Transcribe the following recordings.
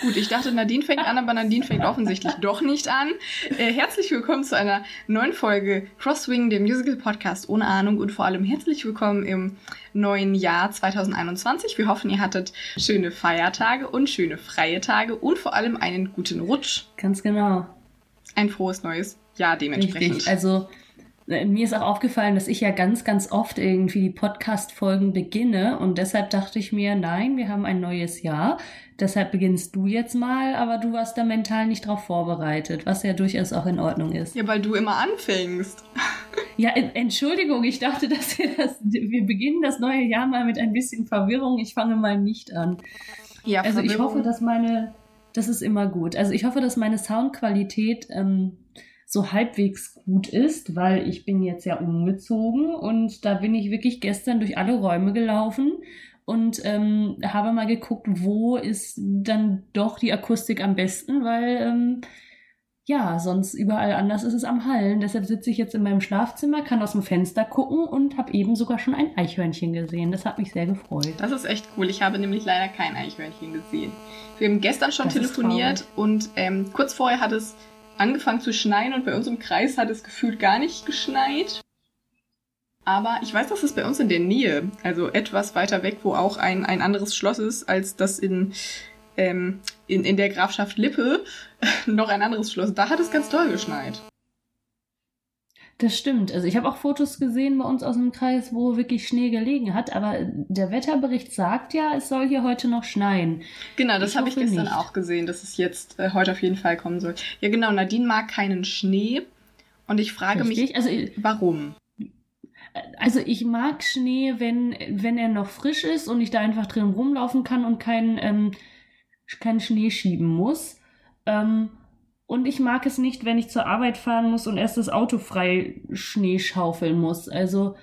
Gut, ich dachte, Nadine fängt an, aber Nadine fängt offensichtlich doch nicht an. Äh, herzlich willkommen zu einer neuen Folge Crosswing, dem Musical-Podcast ohne Ahnung und vor allem herzlich willkommen im neuen Jahr 2021. Wir hoffen, ihr hattet schöne Feiertage und schöne freie Tage und vor allem einen guten Rutsch. Ganz genau. Ein frohes neues Jahr dementsprechend. Richtig, also mir ist auch aufgefallen, dass ich ja ganz, ganz oft irgendwie die Podcast-Folgen beginne und deshalb dachte ich mir, nein, wir haben ein neues Jahr. Deshalb beginnst du jetzt mal, aber du warst da mental nicht drauf vorbereitet, was ja durchaus auch in Ordnung ist. Ja, weil du immer anfängst. Ja, Entschuldigung, ich dachte, dass wir das, wir beginnen das neue Jahr mal mit ein bisschen Verwirrung. Ich fange mal nicht an. Ja, also ich hoffe, dass meine, das ist immer gut. Also ich hoffe, dass meine Soundqualität ähm, so halbwegs gut ist, weil ich bin jetzt ja umgezogen und da bin ich wirklich gestern durch alle Räume gelaufen und ähm, habe mal geguckt, wo ist dann doch die Akustik am besten, weil ähm, ja, sonst überall anders ist es am Hallen. Deshalb sitze ich jetzt in meinem Schlafzimmer, kann aus dem Fenster gucken und habe eben sogar schon ein Eichhörnchen gesehen. Das hat mich sehr gefreut. Das ist echt cool. Ich habe nämlich leider kein Eichhörnchen gesehen. Wir haben gestern schon das telefoniert und ähm, kurz vorher hat es angefangen zu schneien und bei uns im Kreis hat es gefühlt gar nicht geschneit. Aber ich weiß, dass es bei uns in der Nähe, also etwas weiter weg, wo auch ein, ein anderes Schloss ist, als das in, ähm, in, in der Grafschaft Lippe, noch ein anderes Schloss. Da hat es ganz doll geschneit. Das stimmt. Also ich habe auch Fotos gesehen bei uns aus dem Kreis, wo wirklich Schnee gelegen hat, aber der Wetterbericht sagt ja, es soll hier heute noch schneien. Genau, das habe ich gestern nicht. auch gesehen, dass es jetzt äh, heute auf jeden Fall kommen soll. Ja, genau, Nadine mag keinen Schnee und ich frage Richtig? mich, also, warum? Also ich mag Schnee, wenn, wenn er noch frisch ist und ich da einfach drin rumlaufen kann und keinen ähm, kein Schnee schieben muss. Ähm, und ich mag es nicht, wenn ich zur Arbeit fahren muss und erst das Auto frei Schnee schaufeln muss. Also,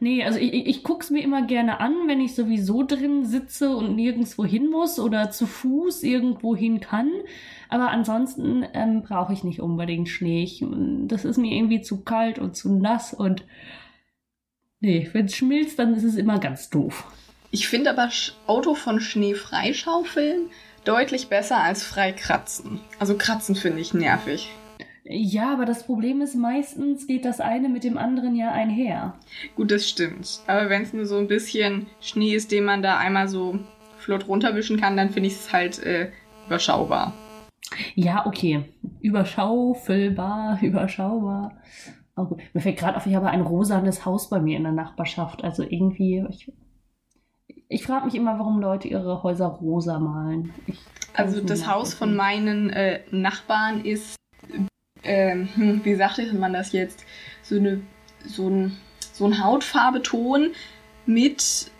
nee, also ich, ich guck's mir immer gerne an, wenn ich sowieso drin sitze und nirgendwo hin muss oder zu Fuß irgendwo hin kann. Aber ansonsten ähm, brauche ich nicht unbedingt Schnee. Ich, das ist mir irgendwie zu kalt und zu nass und nee, wenn es schmilzt, dann ist es immer ganz doof. Ich finde aber Auto von Schnee freischaufeln deutlich besser als frei kratzen. Also kratzen finde ich nervig. Ja, aber das Problem ist, meistens geht das eine mit dem anderen ja einher. Gut, das stimmt. Aber wenn es nur so ein bisschen Schnee ist, den man da einmal so flott runterwischen kann, dann finde ich es halt äh, überschaubar. Ja, okay. Überschaufelbar, überschaubar. Oh, gut. Mir fällt gerade auf, ich habe ein rosanes Haus bei mir in der Nachbarschaft. Also irgendwie, ich ich frage mich immer, warum Leute ihre Häuser rosa malen. also das Haus von meinen äh, Nachbarn ist, äh, wie sagte man das jetzt, so, eine, so, ein, so ein Hautfarbeton mit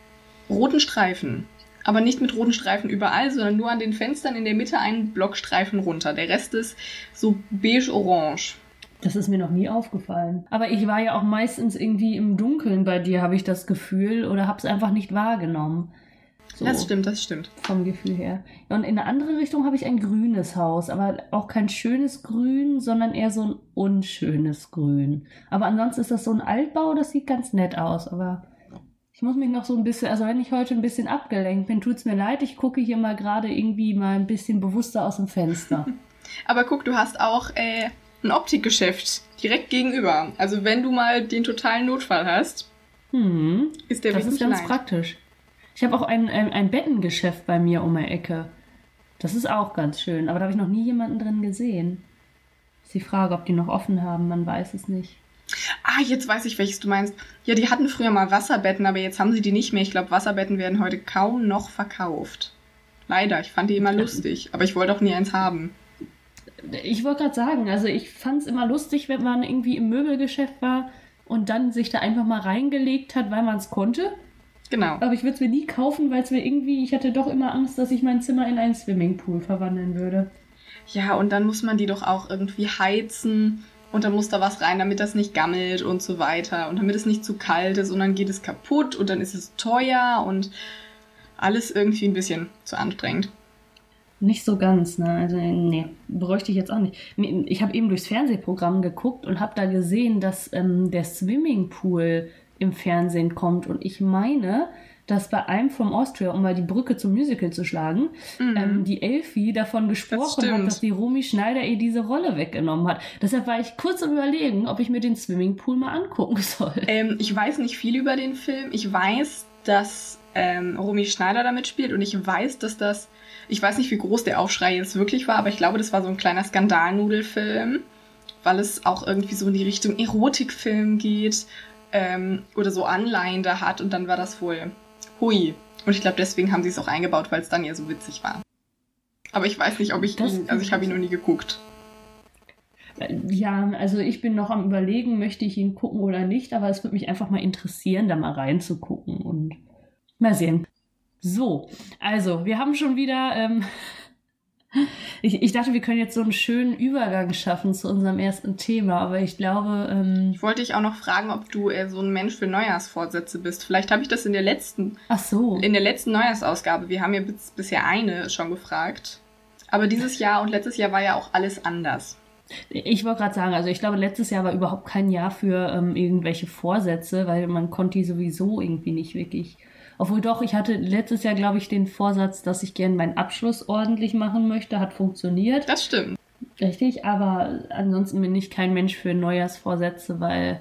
roten Streifen. Aber nicht mit roten Streifen überall, sondern nur an den Fenstern in der Mitte einen Blockstreifen runter. Der Rest ist so beige-orange. Das ist mir noch nie aufgefallen. Aber ich war ja auch meistens irgendwie im Dunkeln bei dir, habe ich das Gefühl, oder habe es einfach nicht wahrgenommen. So, das stimmt, das stimmt. Vom Gefühl her. Und in eine andere Richtung habe ich ein grünes Haus, aber auch kein schönes Grün, sondern eher so ein unschönes Grün. Aber ansonsten ist das so ein Altbau, das sieht ganz nett aus, aber ich muss mich noch so ein bisschen, also wenn ich heute ein bisschen abgelenkt bin, tut es mir leid, ich gucke hier mal gerade irgendwie mal ein bisschen bewusster aus dem Fenster. aber guck, du hast auch äh, ein Optikgeschäft direkt gegenüber. Also wenn du mal den totalen Notfall hast, hm, ist der Das ist ganz leid. praktisch. Ich habe auch ein, ein, ein Bettengeschäft bei mir um die Ecke. Das ist auch ganz schön, aber da habe ich noch nie jemanden drin gesehen. Ist die Frage, ob die noch offen haben, man weiß es nicht. Ah, jetzt weiß ich, welches du meinst. Ja, die hatten früher mal Wasserbetten, aber jetzt haben sie die nicht mehr. Ich glaube, Wasserbetten werden heute kaum noch verkauft. Leider, ich fand die immer lustig, aber ich wollte auch nie eins haben ich wollte gerade sagen, also ich fand es immer lustig, wenn man irgendwie im Möbelgeschäft war und dann sich da einfach mal reingelegt hat, weil man es konnte. Genau. Aber ich würde es mir nie kaufen, weil es mir irgendwie, ich hatte doch immer Angst, dass ich mein Zimmer in einen Swimmingpool verwandeln würde. Ja, und dann muss man die doch auch irgendwie heizen und dann muss da was rein, damit das nicht gammelt und so weiter und damit es nicht zu kalt ist und dann geht es kaputt und dann ist es teuer und alles irgendwie ein bisschen zu anstrengend. Nicht so ganz, ne? Also, nee, bräuchte ich jetzt auch nicht. Ich habe eben durchs Fernsehprogramm geguckt und habe da gesehen, dass ähm, der Swimmingpool im Fernsehen kommt. Und ich meine, dass bei einem from Austria, um mal die Brücke zum Musical zu schlagen, mhm. ähm, die Elfie davon gesprochen das hat, dass die Romy Schneider ihr diese Rolle weggenommen hat. Deshalb war ich kurz am überlegen, ob ich mir den Swimmingpool mal angucken soll. Ähm, ich weiß nicht viel über den Film. Ich weiß, dass ähm, Romy Schneider damit spielt und ich weiß, dass das, ich weiß nicht, wie groß der Aufschrei jetzt wirklich war, aber ich glaube, das war so ein kleiner Skandalnudelfilm, weil es auch irgendwie so in die Richtung Erotikfilm geht ähm, oder so Anleihen da hat und dann war das wohl hui. Und ich glaube, deswegen haben sie es auch eingebaut, weil es dann ja so witzig war. Aber ich weiß nicht, ob ich das ihn, also ich habe ihn noch nie geguckt. Ja, also ich bin noch am überlegen, möchte ich ihn gucken oder nicht, aber es würde mich einfach mal interessieren, da mal reinzugucken und mal sehen. So, also wir haben schon wieder ähm, ich, ich dachte, wir können jetzt so einen schönen Übergang schaffen zu unserem ersten Thema, aber ich glaube. Ähm ich wollte dich auch noch fragen, ob du äh, so ein Mensch für Neujahrsvorsätze bist. Vielleicht habe ich das in der letzten. Ach so. In der letzten Neujahrsausgabe. Wir haben ja bis, bisher eine schon gefragt. Aber dieses Jahr und letztes Jahr war ja auch alles anders. Ich wollte gerade sagen, also ich glaube, letztes Jahr war überhaupt kein Jahr für ähm, irgendwelche Vorsätze, weil man konnte die sowieso irgendwie nicht wirklich obwohl doch, ich hatte letztes Jahr, glaube ich, den Vorsatz, dass ich gerne meinen Abschluss ordentlich machen möchte. Hat funktioniert. Das stimmt. Richtig, aber ansonsten bin ich kein Mensch für Neujahrsvorsätze, weil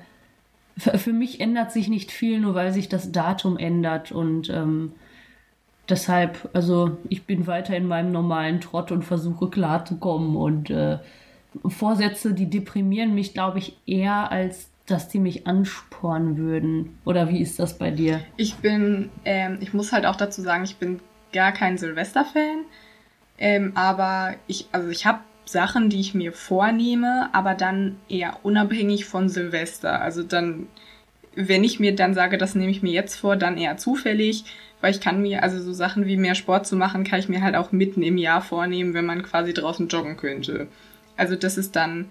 für mich ändert sich nicht viel, nur weil sich das Datum ändert und ähm, deshalb, also ich bin weiter in meinem normalen Trott und versuche klarzukommen und äh, Vorsätze, die deprimieren mich, glaube ich, eher als dass die mich anspornen würden. Oder wie ist das bei dir? Ich bin, ähm, ich muss halt auch dazu sagen, ich bin gar kein Silvester-Fan. Ähm, aber ich, also ich habe Sachen, die ich mir vornehme, aber dann eher unabhängig von Silvester. Also dann, wenn ich mir dann sage, das nehme ich mir jetzt vor, dann eher zufällig, weil ich kann mir, also so Sachen wie mehr Sport zu machen, kann ich mir halt auch mitten im Jahr vornehmen, wenn man quasi draußen joggen könnte. Also das ist dann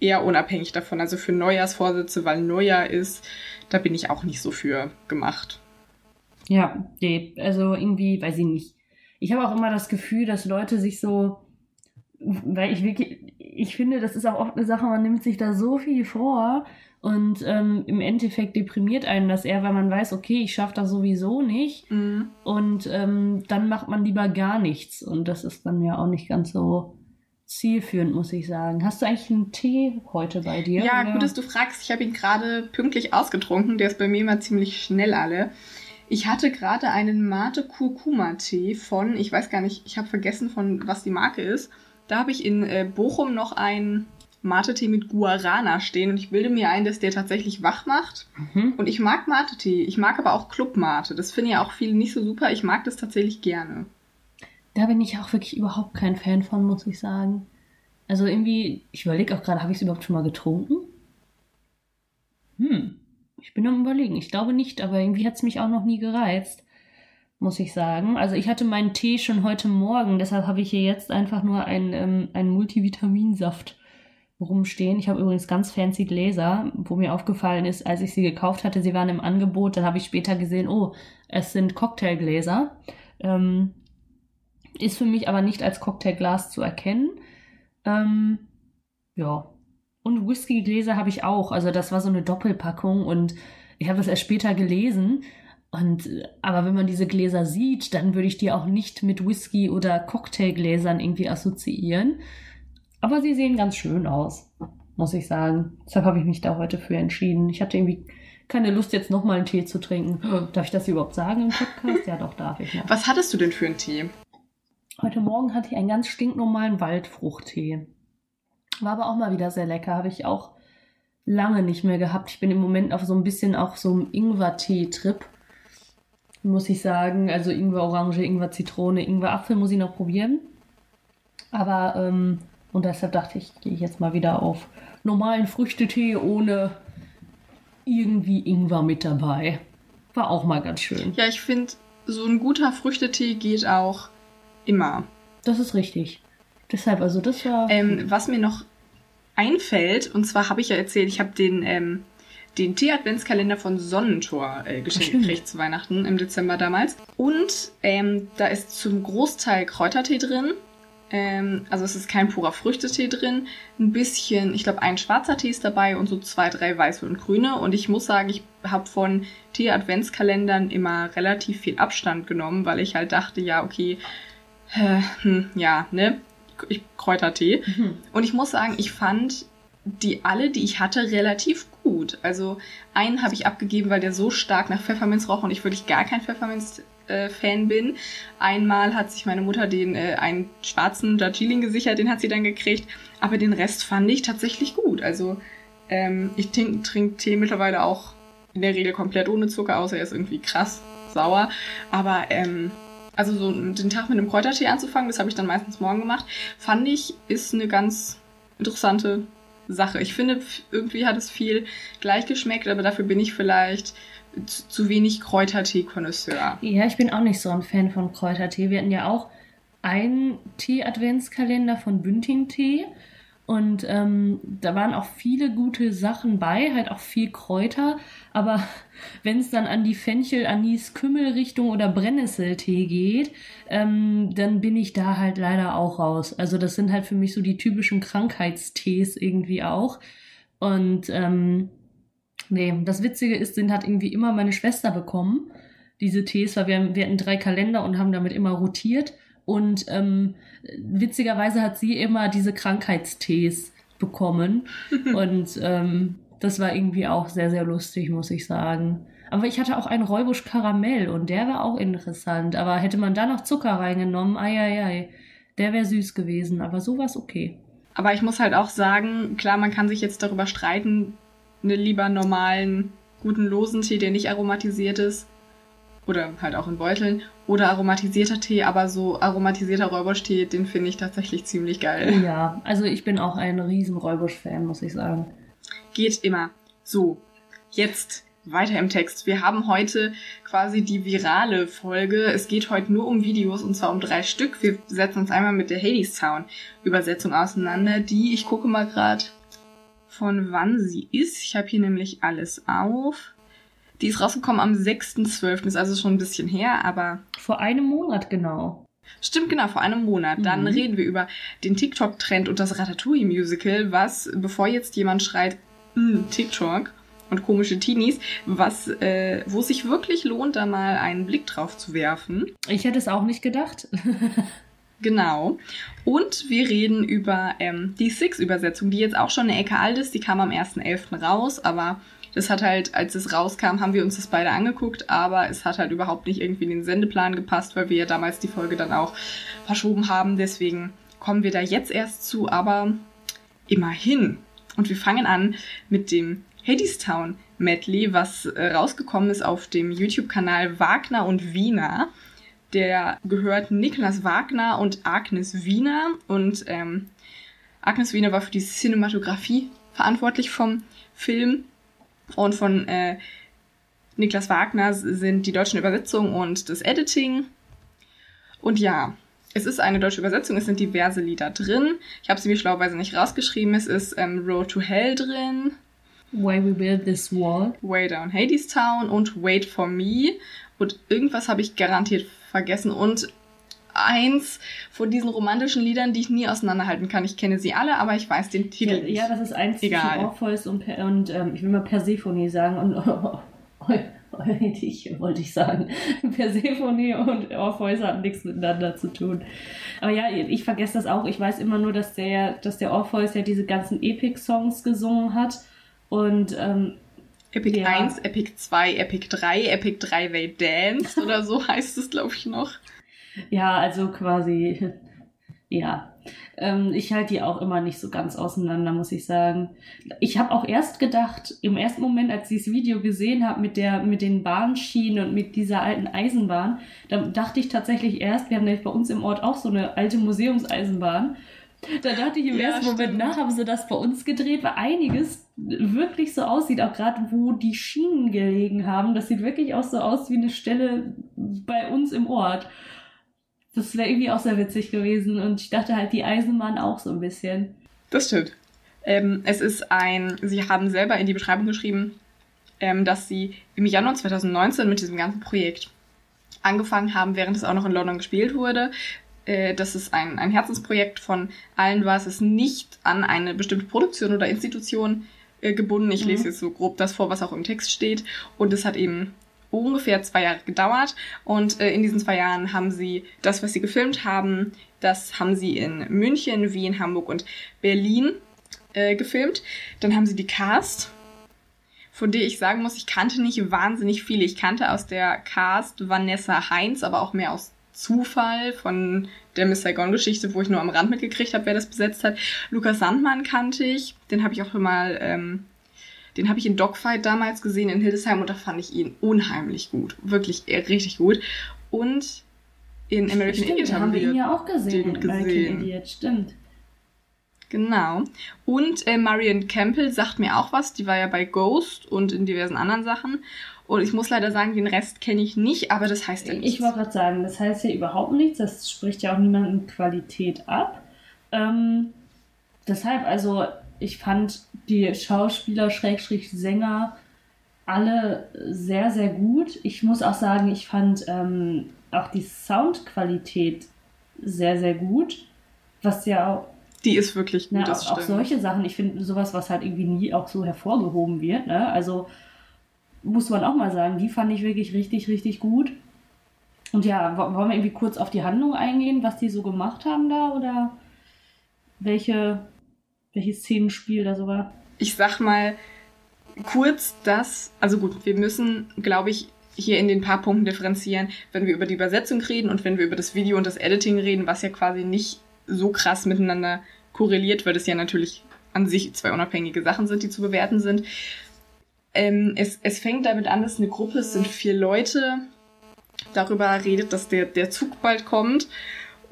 eher unabhängig davon. Also für Neujahrsvorsätze, weil Neujahr ist, da bin ich auch nicht so für gemacht. Ja, nee, also irgendwie, weiß ich nicht. Ich habe auch immer das Gefühl, dass Leute sich so, weil ich wirklich, ich finde, das ist auch oft eine Sache, man nimmt sich da so viel vor und ähm, im Endeffekt deprimiert einen das eher, weil man weiß, okay, ich schaffe das sowieso nicht mhm. und ähm, dann macht man lieber gar nichts und das ist dann ja auch nicht ganz so zielführend, muss ich sagen. Hast du eigentlich einen Tee heute bei dir? Ja, oder? gut, dass du fragst. Ich habe ihn gerade pünktlich ausgetrunken. Der ist bei mir immer ziemlich schnell alle. Ich hatte gerade einen Mate Kurkuma Tee von, ich weiß gar nicht, ich habe vergessen von was die Marke ist. Da habe ich in äh, Bochum noch einen Mate-Tee mit Guarana stehen und ich bilde mir ein, dass der tatsächlich wach macht. Mhm. Und ich mag Mate-Tee. Ich mag aber auch Club Mate. Das finde ja auch viele nicht so super. Ich mag das tatsächlich gerne. Da bin ich auch wirklich überhaupt kein Fan von, muss ich sagen. Also irgendwie, ich überlege auch gerade, habe ich es überhaupt schon mal getrunken? Hm, ich bin am überlegen. Ich glaube nicht, aber irgendwie hat es mich auch noch nie gereizt, muss ich sagen. Also ich hatte meinen Tee schon heute Morgen, deshalb habe ich hier jetzt einfach nur einen, ähm, einen Multivitaminsaft rumstehen. Ich habe übrigens ganz fancy Gläser, wo mir aufgefallen ist, als ich sie gekauft hatte, sie waren im Angebot. Dann habe ich später gesehen, oh, es sind Cocktailgläser. Ähm, ist für mich aber nicht als Cocktailglas zu erkennen. Ähm, ja. Und Whiskygläser habe ich auch. Also das war so eine Doppelpackung und ich habe das erst später gelesen. Und, aber wenn man diese Gläser sieht, dann würde ich die auch nicht mit Whisky oder Cocktailgläsern irgendwie assoziieren. Aber sie sehen ganz schön aus, muss ich sagen. Deshalb habe ich mich da heute für entschieden. Ich hatte irgendwie keine Lust, jetzt nochmal einen Tee zu trinken. Darf ich das überhaupt sagen im Podcast? Ja, doch, darf ich. Noch. Was hattest du denn für einen Tee? Heute Morgen hatte ich einen ganz stinknormalen Waldfruchttee. War aber auch mal wieder sehr lecker. Habe ich auch lange nicht mehr gehabt. Ich bin im Moment auf so ein bisschen auch so einem Ingwer-Tee-Trip. Muss ich sagen. Also Ingwer-Orange, Ingwer-Zitrone, Ingwer-Apfel muss ich noch probieren. Aber, ähm, und deshalb dachte ich, gehe ich jetzt mal wieder auf normalen Früchtetee ohne irgendwie Ingwer mit dabei. War auch mal ganz schön. Ja, ich finde, so ein guter Früchtetee geht auch Immer. Das ist richtig. Deshalb, also das war. Ähm, was mir noch einfällt, und zwar habe ich ja erzählt, ich habe den, ähm, den Tee-Adventskalender von Sonnentor äh, geschenkt gekriegt zu Weihnachten im Dezember damals. Und ähm, da ist zum Großteil Kräutertee drin. Ähm, also es ist kein purer Früchtetee drin. Ein bisschen, ich glaube, ein schwarzer Tee ist dabei und so zwei, drei weiße und grüne. Und ich muss sagen, ich habe von Tee-Adventskalendern immer relativ viel Abstand genommen, weil ich halt dachte, ja, okay, äh, hm, ja, ne, ich, Kräutertee. Mhm. Und ich muss sagen, ich fand die alle, die ich hatte, relativ gut. Also einen habe ich abgegeben, weil der so stark nach Pfefferminz roch und ich wirklich gar kein Pfefferminz-Fan bin. Einmal hat sich meine Mutter den äh, einen schwarzen Darjeeling gesichert, den hat sie dann gekriegt. Aber den Rest fand ich tatsächlich gut. Also ähm, ich trinke trink Tee mittlerweile auch in der Regel komplett ohne Zucker, außer er ist irgendwie krass sauer. Aber ähm, also so den Tag mit einem Kräutertee anzufangen, das habe ich dann meistens morgen gemacht, fand ich, ist eine ganz interessante Sache. Ich finde, irgendwie hat es viel gleich geschmeckt, aber dafür bin ich vielleicht zu, wenig Kräutertee-Konnoisseur. Ja, ich bin auch nicht so ein Fan von Kräutertee. Wir hatten ja auch einen Tee-Adventskalender von Bünding-Tee. Und ähm, da waren auch viele gute Sachen bei, halt auch viel Kräuter. Aber wenn es dann an die Fenchel, Anis, Kümmel-Richtung oder Brennnesseltee geht, ähm, dann bin ich da halt leider auch raus. Also das sind halt für mich so die typischen Krankheitstees irgendwie auch. Und ähm, nee, das Witzige ist, den hat irgendwie immer meine Schwester bekommen, diese Tees, weil wir, wir hatten drei Kalender und haben damit immer rotiert. Und ähm, witzigerweise hat sie immer diese Krankheitstees bekommen. und ähm, das war irgendwie auch sehr, sehr lustig, muss ich sagen. Aber ich hatte auch einen Räubusch Karamell und der war auch interessant. Aber hätte man da noch Zucker reingenommen, ei, ei, ei, der wäre süß gewesen. Aber so war es okay. Aber ich muss halt auch sagen, klar, man kann sich jetzt darüber streiten, eine lieber normalen, guten losen Tee, der nicht aromatisiert ist, oder halt auch in Beuteln oder aromatisierter Tee, aber so aromatisierter Räubusch-Tee, den finde ich tatsächlich ziemlich geil. Ja, also ich bin auch ein riesen Räubusch-Fan, muss ich sagen. Geht immer. So, jetzt weiter im Text. Wir haben heute quasi die virale Folge. Es geht heute nur um Videos und zwar um drei Stück. Wir setzen uns einmal mit der Hades Town Übersetzung auseinander, die ich gucke mal gerade von wann sie ist. Ich habe hier nämlich alles auf. Die ist rausgekommen am 6.12., ist also schon ein bisschen her, aber. Vor einem Monat genau. Stimmt, genau, vor einem Monat. Dann mhm. reden wir über den TikTok-Trend und das Ratatouille-Musical, was, bevor jetzt jemand schreit, TikTok und komische Teenies, was, äh, wo es sich wirklich lohnt, da mal einen Blick drauf zu werfen. Ich hätte es auch nicht gedacht. Genau. Und wir reden über ähm, die Six-Übersetzung, die jetzt auch schon eine Ecke alt ist. Die kam am 1.11. raus, aber das hat halt, als es rauskam, haben wir uns das beide angeguckt, aber es hat halt überhaupt nicht irgendwie in den Sendeplan gepasst, weil wir ja damals die Folge dann auch verschoben haben. Deswegen kommen wir da jetzt erst zu, aber immerhin. Und wir fangen an mit dem Hadestown Medley, was äh, rausgekommen ist auf dem YouTube-Kanal Wagner und Wiener. Der gehört Niklas Wagner und Agnes Wiener. Und ähm, Agnes Wiener war für die Cinematografie verantwortlich vom Film. Und von äh, Niklas Wagner sind die deutschen Übersetzungen und das Editing. Und ja, es ist eine deutsche Übersetzung, es sind diverse Lieder drin. Ich habe sie mir schlauerweise nicht rausgeschrieben. Es ist ähm, Road to Hell drin. Why We Build This Wall. Way Down Hades Town und Wait for Me. Und irgendwas habe ich garantiert vergessen. Und eins von diesen romantischen Liedern, die ich nie auseinanderhalten kann. Ich kenne sie alle, aber ich weiß den Titel ja, nicht. Ja, das ist eins Egal. zwischen Orpheus und, und ähm, ich will mal Persephone sagen und oh, oh, oh, ich wollte ich sagen. Persephone und Orpheus hatten nichts miteinander zu tun. Aber ja, ich vergesse das auch. Ich weiß immer nur, dass der, dass der Orpheus ja diese ganzen Epic-Songs gesungen hat. Und ähm, Epic ja. 1, Epic 2, Epic 3, Epic 3 Way Dance oder so heißt es, glaube ich, noch. Ja, also quasi, ja. Ähm, ich halte die auch immer nicht so ganz auseinander, muss ich sagen. Ich habe auch erst gedacht, im ersten Moment, als ich das Video gesehen habe mit der, mit den Bahnschienen und mit dieser alten Eisenbahn, da dachte ich tatsächlich erst, wir haben nämlich bei uns im Ort auch so eine alte Museumseisenbahn. Da dachte ich im ja, ersten stimmt. Moment nach, haben sie das bei uns gedreht, weil einiges wirklich so aussieht, auch gerade wo die Schienen gelegen haben. Das sieht wirklich auch so aus wie eine Stelle bei uns im Ort. Das wäre irgendwie auch sehr witzig gewesen und ich dachte halt, die Eisenbahn auch so ein bisschen. Das stimmt. Ähm, es ist ein, sie haben selber in die Beschreibung geschrieben, ähm, dass sie im Januar 2019 mit diesem ganzen Projekt angefangen haben, während es auch noch in London gespielt wurde. äh, das ist ein, ein Herzensprojekt von allen war. Es ist nicht an eine bestimmte Produktion oder Institution äh, gebunden. Ich lese mhm. jetzt so grob das vor, was auch im Text steht. Und es hat eben ungefähr zwei Jahre gedauert. Und äh, in diesen zwei Jahren haben sie das, was sie gefilmt haben, das haben sie in München, Wien, Hamburg und Berlin äh, gefilmt. Dann haben sie die Cast, von der ich sagen muss, ich kannte nicht wahnsinnig viele. Ich kannte aus der Cast Vanessa Heinz, aber auch mehr aus Zufall von der Miss Saigon-Geschichte, wo ich nur am Rand mitgekriegt habe, wer das besetzt hat. Lukas Sandmann kannte ich, den habe ich auch schon mal, ähm, den habe ich in Dogfight damals gesehen in Hildesheim und da fand ich ihn unheimlich gut, wirklich äh, richtig gut. Und in American stimmt, Idiot haben wir ihn ja auch gesehen. gesehen. American Idiot, stimmt. Genau. Und äh, Marion Campbell sagt mir auch was. Die war ja bei Ghost und in diversen anderen Sachen. Und ich muss leider sagen, den Rest kenne ich nicht, aber das heißt ja nichts. Ich wollte gerade sagen, das heißt ja überhaupt nichts. Das spricht ja auch niemandem Qualität ab. Ähm, deshalb, also, ich fand die Schauspieler, Schrägstrich, Sänger alle sehr, sehr gut. Ich muss auch sagen, ich fand ähm, auch die Soundqualität sehr, sehr gut. Was ja auch. Die ist wirklich gut, na, auch, auch solche Sachen, ich finde sowas, was halt irgendwie nie auch so hervorgehoben wird. Ne? Also muss man auch mal sagen, die fand ich wirklich richtig, richtig gut. Und ja, wollen wir irgendwie kurz auf die Handlung eingehen, was die so gemacht haben da oder welche, welches Szenenspiel da sogar? Ich sag mal kurz, dass, also gut, wir müssen, glaube ich, hier in den paar Punkten differenzieren, wenn wir über die Übersetzung reden und wenn wir über das Video und das Editing reden, was ja quasi nicht so krass miteinander korreliert, weil das ja natürlich an sich zwei unabhängige Sachen sind, die zu bewerten sind. Ähm, es, es fängt damit an, dass eine Gruppe, es sind vier Leute, darüber redet, dass der, der Zug bald kommt.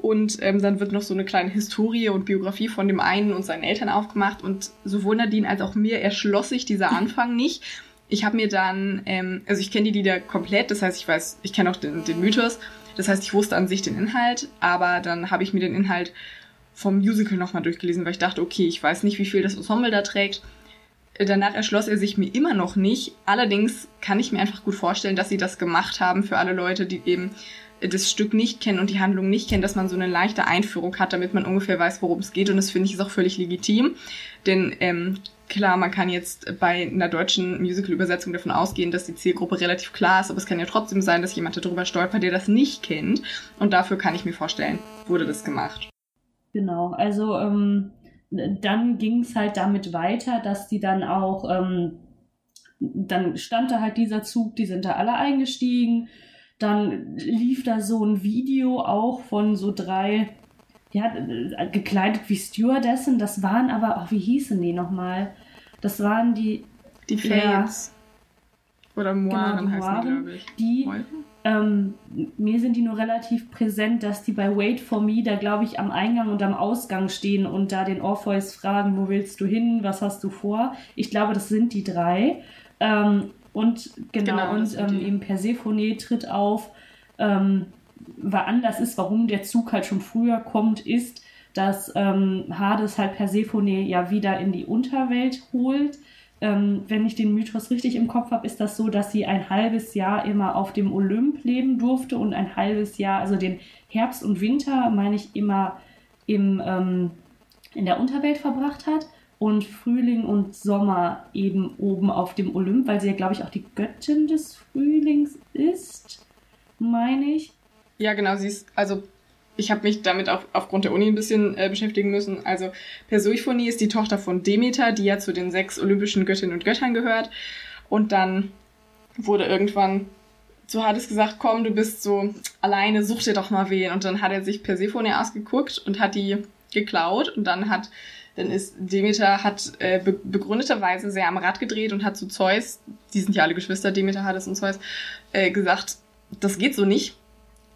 Und ähm, dann wird noch so eine kleine Historie und Biografie von dem einen und seinen Eltern aufgemacht. Und sowohl Nadine als auch mir erschloss sich dieser Anfang nicht. Ich habe mir dann, ähm, also ich kenne die Lieder komplett, das heißt, ich weiß, ich kenne auch den, den Mythos. Das heißt, ich wusste an sich den Inhalt, aber dann habe ich mir den Inhalt vom Musical nochmal durchgelesen, weil ich dachte, okay, ich weiß nicht, wie viel das Ensemble da trägt. Danach erschloss er sich mir immer noch nicht. Allerdings kann ich mir einfach gut vorstellen, dass sie das gemacht haben für alle Leute, die eben das Stück nicht kennen und die Handlung nicht kennen, dass man so eine leichte Einführung hat, damit man ungefähr weiß, worum es geht. Und das finde ich ist auch völlig legitim. Denn ähm, klar, man kann jetzt bei einer deutschen Musical-Übersetzung davon ausgehen, dass die Zielgruppe relativ klar ist, aber es kann ja trotzdem sein, dass jemand darüber stolpert, der das nicht kennt. Und dafür kann ich mir vorstellen, wurde das gemacht. Genau, also ähm, dann ging es halt damit weiter, dass die dann auch, ähm, dann stand da halt dieser Zug, die sind da alle eingestiegen. Dann lief da so ein Video auch von so drei, ja, gekleidet wie Stewardessen. Das waren aber, oh, wie hießen die nochmal? Das waren die. Die. Ja, Oder Moiren genau, heißen die, glaube ich. Die, ähm, mir sind die nur relativ präsent, dass die bei Wait for Me da, glaube ich, am Eingang und am Ausgang stehen und da den Orpheus fragen, wo willst du hin, was hast du vor? Ich glaube, das sind die drei. Ähm, und genau, genau und ähm, eben Persephone tritt auf. Ähm, war anders ist, warum der Zug halt schon früher kommt, ist, dass ähm, Hades halt Persephone ja wieder in die Unterwelt holt ähm, wenn ich den Mythos richtig im Kopf habe, ist das so, dass sie ein halbes Jahr immer auf dem Olymp leben durfte und ein halbes Jahr, also den Herbst und Winter, meine ich, immer im, ähm, in der Unterwelt verbracht hat und Frühling und Sommer eben oben auf dem Olymp, weil sie ja, glaube ich, auch die Göttin des Frühlings ist, meine ich. Ja, genau, sie ist, also ich habe mich damit auch aufgrund der Uni ein bisschen äh, beschäftigen müssen. Also Persephone ist die Tochter von Demeter, die ja zu den sechs olympischen Göttinnen und Göttern gehört. Und dann wurde irgendwann zu Hades gesagt, komm, du bist so alleine, such dir doch mal wen. Und dann hat er sich Persephone ausgeguckt und hat die geklaut. Und dann hat, dann ist Demeter hat äh, be begründeterweise sehr am Rad gedreht und hat zu Zeus, die sind ja alle Geschwister, Demeter, Hades und Zeus, äh, gesagt, das geht so nicht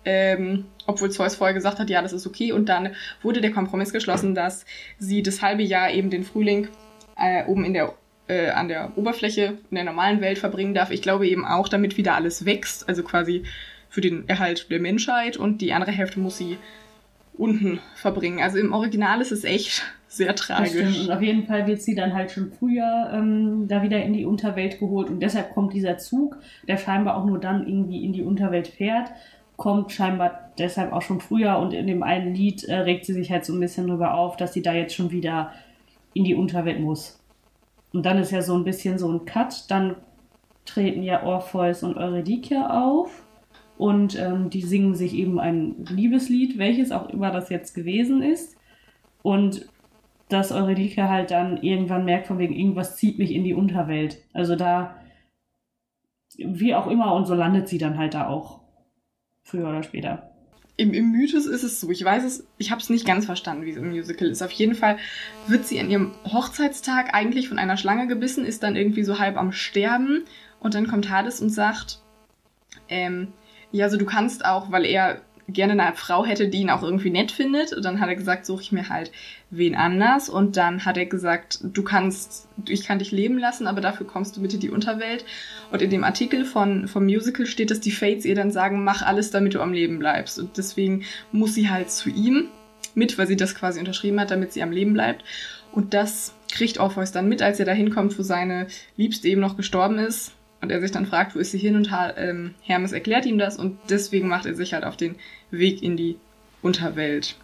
ähm, obwohl Zeus vorher gesagt hat, ja, das ist okay. Und dann wurde der Kompromiss geschlossen, dass sie das halbe Jahr eben den Frühling äh, oben in der äh, an der Oberfläche in der normalen Welt verbringen darf. Ich glaube eben auch, damit wieder alles wächst, also quasi für den Erhalt der Menschheit und die andere Hälfte muss sie unten verbringen. Also im Original ist es echt sehr tragisch. Und auf jeden Fall wird sie dann halt schon früher ähm, da wieder in die Unterwelt geholt und deshalb kommt dieser Zug, der scheinbar auch nur dann irgendwie in die Unterwelt fährt kommt scheinbar deshalb auch schon früher und in dem einen Lied äh, regt sie sich halt so ein bisschen drüber auf, dass sie da jetzt schon wieder in die Unterwelt muss. Und dann ist ja so ein bisschen so ein Cut, dann treten ja Orpheus und Eurydice auf und ähm, die singen sich eben ein Liebeslied, welches auch immer das jetzt gewesen ist. Und dass Eurydice halt dann irgendwann merkt, von wegen irgendwas zieht mich in die Unterwelt. Also da, wie auch immer, und so landet sie dann halt da auch. Früher oder später. Im, Im Mythos ist es so, ich weiß es, ich habe es nicht ganz verstanden, wie es im Musical ist. Auf jeden Fall wird sie an ihrem Hochzeitstag eigentlich von einer Schlange gebissen, ist dann irgendwie so halb am Sterben und dann kommt Hades und sagt, ähm, ja, also du kannst auch, weil er gerne eine Frau hätte, die ihn auch irgendwie nett findet. Und dann hat er gesagt, suche ich mir halt wen anders. Und dann hat er gesagt, du kannst, ich kann dich leben lassen, aber dafür kommst du bitte in die Unterwelt. Und in dem Artikel von, vom Musical steht, dass die Fates ihr dann sagen, mach alles, damit du am Leben bleibst. Und deswegen muss sie halt zu ihm mit, weil sie das quasi unterschrieben hat, damit sie am Leben bleibt. Und das kriegt Orpheus dann mit, als er da hinkommt, wo seine Liebste eben noch gestorben ist und er sich dann fragt, wo ist sie hin und ähm, Hermes erklärt ihm das und deswegen macht er sich halt auf den Weg in die Unterwelt.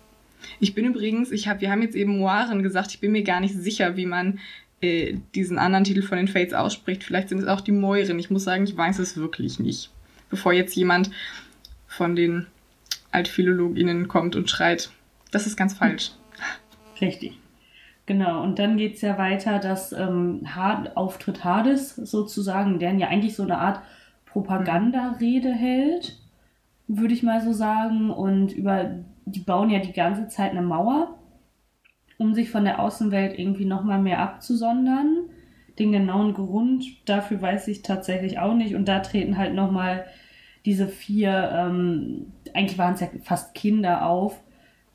Ich bin übrigens, ich habe, wir haben jetzt eben Moiren gesagt, ich bin mir gar nicht sicher, wie man äh, diesen anderen Titel von den Fates ausspricht. Vielleicht sind es auch die Moiren. Ich muss sagen, ich weiß es wirklich nicht. Bevor jetzt jemand von den AltphilologInnen kommt und schreit, das ist ganz falsch. Richtig. Genau, und dann geht es ja weiter, dass ähm, Hard, Auftritt Hades sozusagen, der ja eigentlich so eine Art Propagandarede hält, würde ich mal so sagen. Und über die bauen ja die ganze Zeit eine Mauer, um sich von der Außenwelt irgendwie nochmal mehr abzusondern. Den genauen Grund dafür weiß ich tatsächlich auch nicht. Und da treten halt nochmal diese vier, ähm, eigentlich waren es ja fast Kinder auf,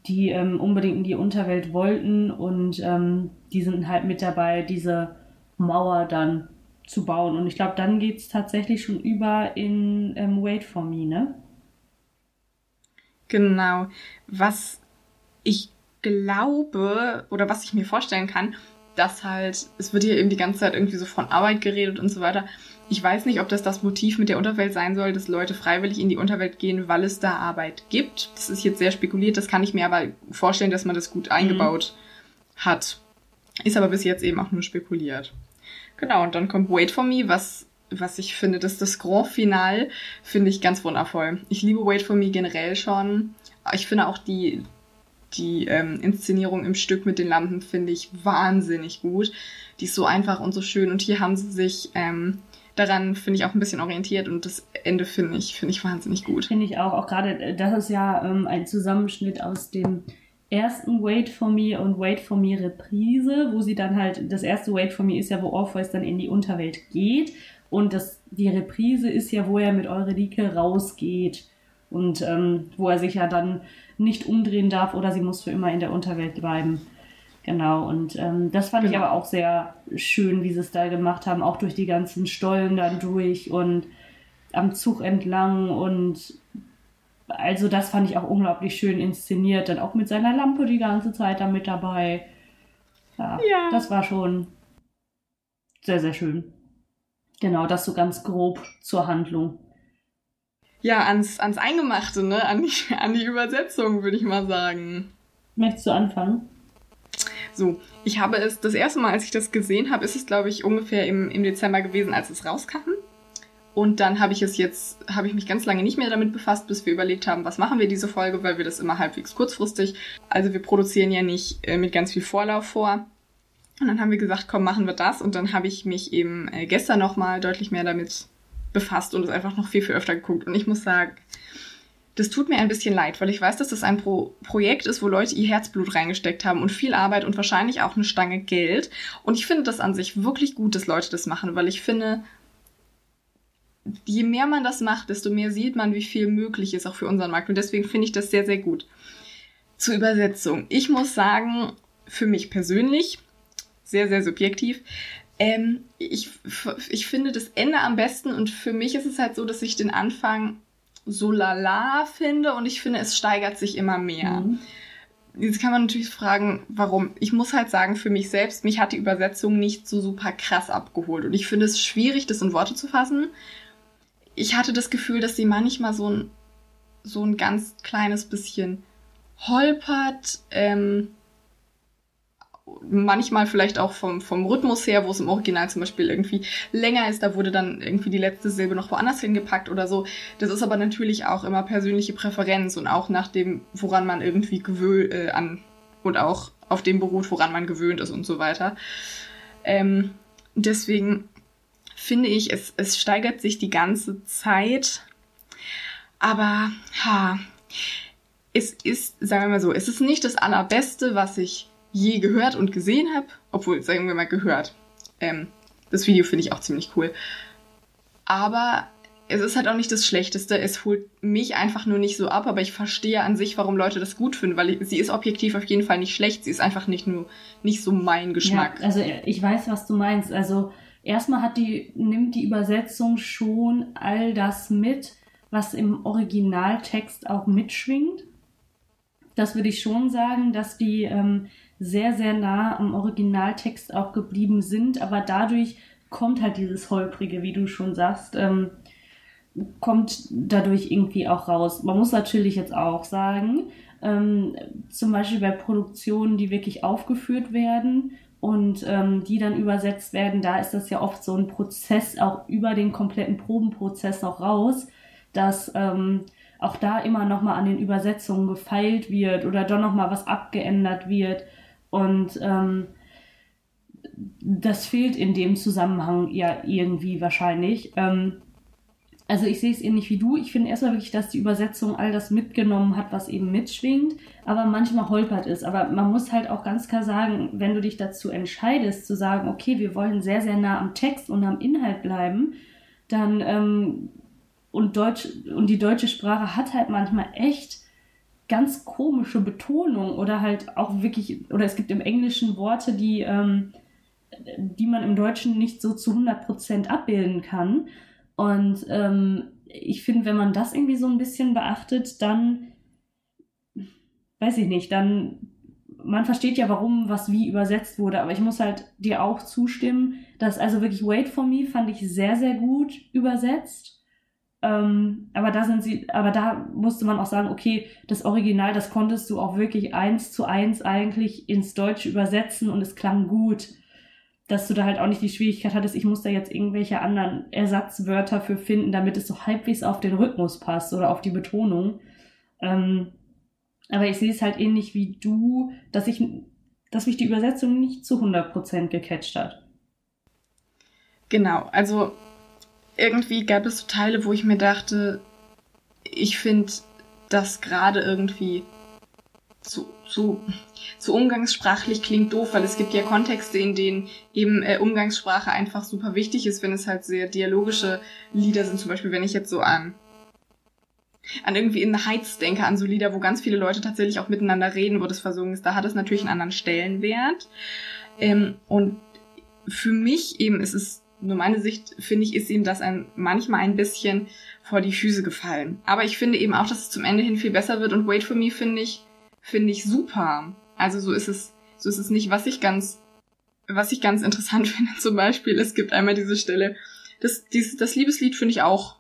die ähm, unbedingt in die Unterwelt wollten und ähm, die sind halt mit dabei, diese Mauer dann zu bauen. Und ich glaube, dann geht es tatsächlich schon über in ähm, Wait for Me, ne? Genau. Was ich glaube oder was ich mir vorstellen kann, dass halt, es wird hier eben die ganze Zeit irgendwie so von Arbeit geredet und so weiter. Ich weiß nicht, ob das das Motiv mit der Unterwelt sein soll, dass Leute freiwillig in die Unterwelt gehen, weil es da Arbeit gibt. Das ist jetzt sehr spekuliert, das kann ich mir aber vorstellen, dass man das gut eingebaut mhm. hat. Ist aber bis jetzt eben auch nur spekuliert. Genau, und dann kommt Wait for Me, was, was ich finde, das ist das Grand Final, finde ich ganz wundervoll. Ich liebe Wait for Me generell schon. Ich finde auch die, die ähm, Inszenierung im Stück mit den Lampen finde ich wahnsinnig gut. Die ist so einfach und so schön. Und hier haben sie sich ähm, daran, finde ich, auch ein bisschen orientiert. Und das Ende finde ich, finde ich wahnsinnig gut. Finde ich auch. Auch gerade, äh, das ist ja ähm, ein Zusammenschnitt aus dem ersten Wait for Me und Wait for Me Reprise, wo sie dann halt, das erste Wait for Me ist ja, wo Orpheus dann in die Unterwelt geht. Und das, die Reprise ist ja, wo er mit Eurydike rausgeht. Und ähm, wo er sich ja dann nicht umdrehen darf oder sie muss für immer in der Unterwelt bleiben. Genau, und ähm, das fand genau. ich aber auch sehr schön, wie sie es da gemacht haben, auch durch die ganzen Stollen dann durch und am Zug entlang und also das fand ich auch unglaublich schön inszeniert, dann auch mit seiner Lampe die ganze Zeit da mit dabei. Ja, ja. das war schon sehr, sehr schön. Genau, das so ganz grob zur Handlung ja, ans, ans Eingemachte, ne? An die, an die Übersetzung, würde ich mal sagen. Möchtest du anfangen? So, ich habe es, das erste Mal, als ich das gesehen habe, ist es, glaube ich, ungefähr im, im Dezember gewesen, als es rauskam. Und dann habe ich es jetzt, habe ich mich ganz lange nicht mehr damit befasst, bis wir überlegt haben, was machen wir diese Folge, weil wir das immer halbwegs kurzfristig, also wir produzieren ja nicht äh, mit ganz viel Vorlauf vor. Und dann haben wir gesagt, komm, machen wir das. Und dann habe ich mich eben äh, gestern nochmal deutlich mehr damit befasst und es einfach noch viel, viel öfter geguckt. Und ich muss sagen, das tut mir ein bisschen leid, weil ich weiß, dass das ein Pro Projekt ist, wo Leute ihr Herzblut reingesteckt haben und viel Arbeit und wahrscheinlich auch eine Stange Geld. Und ich finde das an sich wirklich gut, dass Leute das machen, weil ich finde, je mehr man das macht, desto mehr sieht man, wie viel möglich ist auch für unseren Markt. Und deswegen finde ich das sehr, sehr gut. Zur Übersetzung. Ich muss sagen, für mich persönlich, sehr, sehr subjektiv, ähm, ich, ich finde das Ende am besten und für mich ist es halt so, dass ich den Anfang so lala finde und ich finde, es steigert sich immer mehr. Mhm. Jetzt kann man natürlich fragen, warum. Ich muss halt sagen, für mich selbst, mich hat die Übersetzung nicht so super krass abgeholt und ich finde es schwierig, das in Worte zu fassen. Ich hatte das Gefühl, dass sie manchmal so ein so ein ganz kleines bisschen holpert. Ähm, manchmal vielleicht auch vom, vom Rhythmus her, wo es im Original zum Beispiel irgendwie länger ist, da wurde dann irgendwie die letzte Silbe noch woanders hingepackt oder so. Das ist aber natürlich auch immer persönliche Präferenz und auch nach dem, woran man irgendwie gewöhnt äh, an und auch auf dem beruht, woran man gewöhnt ist und so weiter. Ähm, deswegen finde ich, es, es steigert sich die ganze Zeit. Aber ha, es ist, sagen wir mal so, es ist nicht das Allerbeste, was ich je gehört und gesehen habe, obwohl, sagen wir mal, gehört. Ähm, das Video finde ich auch ziemlich cool. Aber es ist halt auch nicht das Schlechteste. Es holt mich einfach nur nicht so ab, aber ich verstehe an sich, warum Leute das gut finden, weil sie ist objektiv auf jeden Fall nicht schlecht. Sie ist einfach nicht nur nicht so mein Geschmack. Ja, also ich weiß, was du meinst. Also erstmal hat die nimmt die Übersetzung schon all das mit, was im Originaltext auch mitschwingt. Das würde ich schon sagen, dass die ähm, sehr, sehr nah am Originaltext auch geblieben sind, aber dadurch kommt halt dieses Holprige, wie du schon sagst, ähm, kommt dadurch irgendwie auch raus. Man muss natürlich jetzt auch sagen, ähm, zum Beispiel bei Produktionen, die wirklich aufgeführt werden und ähm, die dann übersetzt werden, da ist das ja oft so ein Prozess auch über den kompletten Probenprozess noch raus, dass ähm, auch da immer nochmal an den Übersetzungen gefeilt wird oder doch nochmal was abgeändert wird und ähm, das fehlt in dem Zusammenhang ja irgendwie wahrscheinlich. Ähm, also ich sehe es ähnlich wie du. Ich finde erstmal wirklich, dass die Übersetzung all das mitgenommen hat, was eben mitschwingt, aber manchmal holpert ist. Aber man muss halt auch ganz klar sagen, wenn du dich dazu entscheidest, zu sagen, okay, wir wollen sehr, sehr nah am Text und am Inhalt bleiben, dann ähm, und Deutsch und die deutsche Sprache hat halt manchmal echt ganz komische Betonung oder halt auch wirklich, oder es gibt im Englischen Worte, die, ähm, die man im Deutschen nicht so zu 100% abbilden kann. Und ähm, ich finde, wenn man das irgendwie so ein bisschen beachtet, dann, weiß ich nicht, dann, man versteht ja, warum was wie übersetzt wurde, aber ich muss halt dir auch zustimmen, dass also wirklich Wait for Me fand ich sehr, sehr gut übersetzt. Ähm, aber da sind sie, aber da musste man auch sagen, okay, das Original, das konntest du auch wirklich eins zu eins eigentlich ins Deutsche übersetzen und es klang gut. Dass du da halt auch nicht die Schwierigkeit hattest, ich muss da jetzt irgendwelche anderen Ersatzwörter für finden, damit es so halbwegs auf den Rhythmus passt oder auf die Betonung. Ähm, aber ich sehe es halt ähnlich wie du, dass ich, dass mich die Übersetzung nicht zu 100% gecatcht hat. Genau, also irgendwie gab es so Teile, wo ich mir dachte, ich finde das gerade irgendwie zu, zu, zu umgangssprachlich klingt doof, weil es gibt ja Kontexte, in denen eben äh, Umgangssprache einfach super wichtig ist, wenn es halt sehr dialogische Lieder sind. Zum Beispiel, wenn ich jetzt so an an irgendwie in Heights denke, an so Lieder, wo ganz viele Leute tatsächlich auch miteinander reden, wo das versungen ist, da hat es natürlich einen anderen Stellenwert. Ähm, und für mich eben ist es nur meine Sicht, finde ich, ist ihm das ein, manchmal ein bisschen vor die Füße gefallen. Aber ich finde eben auch, dass es zum Ende hin viel besser wird und Wait for Me finde ich, finde ich super. Also so ist es, so ist es nicht, was ich ganz, was ich ganz interessant finde. Zum Beispiel, es gibt einmal diese Stelle, das, dieses, das Liebeslied finde ich auch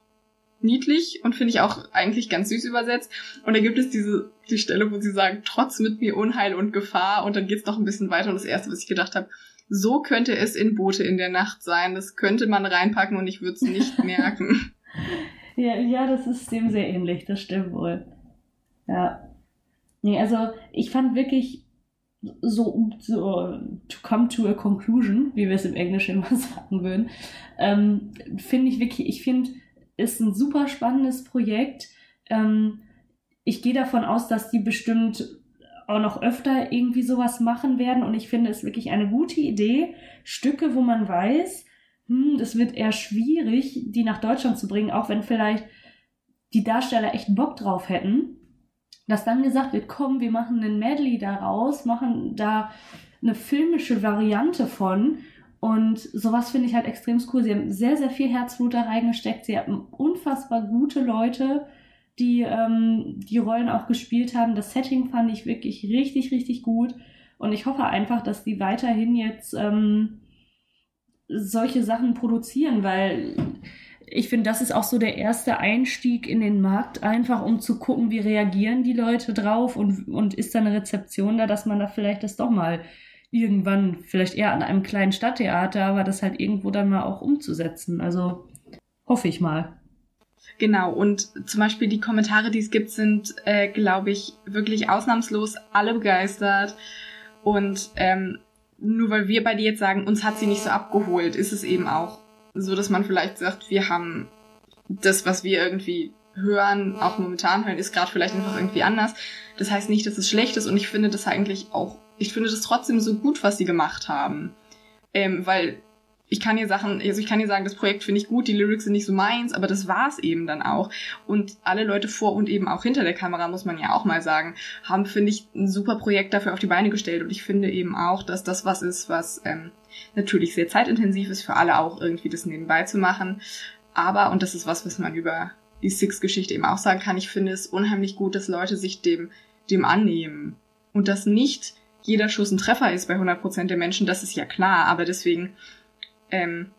niedlich und finde ich auch eigentlich ganz süß übersetzt. Und da gibt es diese, die Stelle, wo sie sagen, trotz mit mir Unheil und Gefahr und dann geht's noch ein bisschen weiter und das erste, was ich gedacht habe, so könnte es in Boote in der Nacht sein. Das könnte man reinpacken und ich würde es nicht merken. ja, ja, das ist dem sehr ähnlich, das stimmt wohl. Ja. Nee, also ich fand wirklich so, so to come to a conclusion, wie wir es im Englischen immer sagen würden, ähm, finde ich wirklich, ich finde, ist ein super spannendes Projekt. Ähm, ich gehe davon aus, dass die bestimmt auch noch öfter irgendwie sowas machen werden. Und ich finde es wirklich eine gute Idee, Stücke, wo man weiß, hm, das wird eher schwierig, die nach Deutschland zu bringen, auch wenn vielleicht die Darsteller echt Bock drauf hätten, dass dann gesagt wird, komm, wir machen einen Medley daraus, machen da eine filmische Variante von. Und sowas finde ich halt extrem cool. Sie haben sehr, sehr viel Herzblut da reingesteckt. Sie haben unfassbar gute Leute die ähm, die Rollen auch gespielt haben. Das Setting fand ich wirklich richtig, richtig gut. Und ich hoffe einfach, dass die weiterhin jetzt ähm, solche Sachen produzieren, weil ich finde, das ist auch so der erste Einstieg in den Markt, einfach um zu gucken, wie reagieren die Leute drauf und, und ist da eine Rezeption da, dass man da vielleicht das doch mal irgendwann, vielleicht eher an einem kleinen Stadttheater, aber das halt irgendwo dann mal auch umzusetzen. Also hoffe ich mal. Genau, und zum Beispiel die Kommentare, die es gibt, sind, äh, glaube ich, wirklich ausnahmslos alle begeistert. Und ähm, nur weil wir bei dir jetzt sagen, uns hat sie nicht so abgeholt, ist es eben auch so, dass man vielleicht sagt, wir haben das, was wir irgendwie hören, auch momentan hören, ist gerade vielleicht einfach irgendwie anders. Das heißt nicht, dass es schlecht ist und ich finde das eigentlich auch, ich finde das trotzdem so gut, was sie gemacht haben. Ähm, weil ich kann dir Sachen, also ich kann dir sagen, das Projekt finde ich gut, die Lyrics sind nicht so meins, aber das war's eben dann auch. Und alle Leute vor und eben auch hinter der Kamera, muss man ja auch mal sagen, haben, finde ich, ein super Projekt dafür auf die Beine gestellt. Und ich finde eben auch, dass das was ist, was ähm, natürlich sehr zeitintensiv ist, für alle auch irgendwie das nebenbei zu machen. Aber, und das ist was, was man über die Six-Geschichte eben auch sagen kann, ich finde es unheimlich gut, dass Leute sich dem, dem annehmen. Und dass nicht jeder Schuss ein Treffer ist bei 100% der Menschen, das ist ja klar, aber deswegen ähm,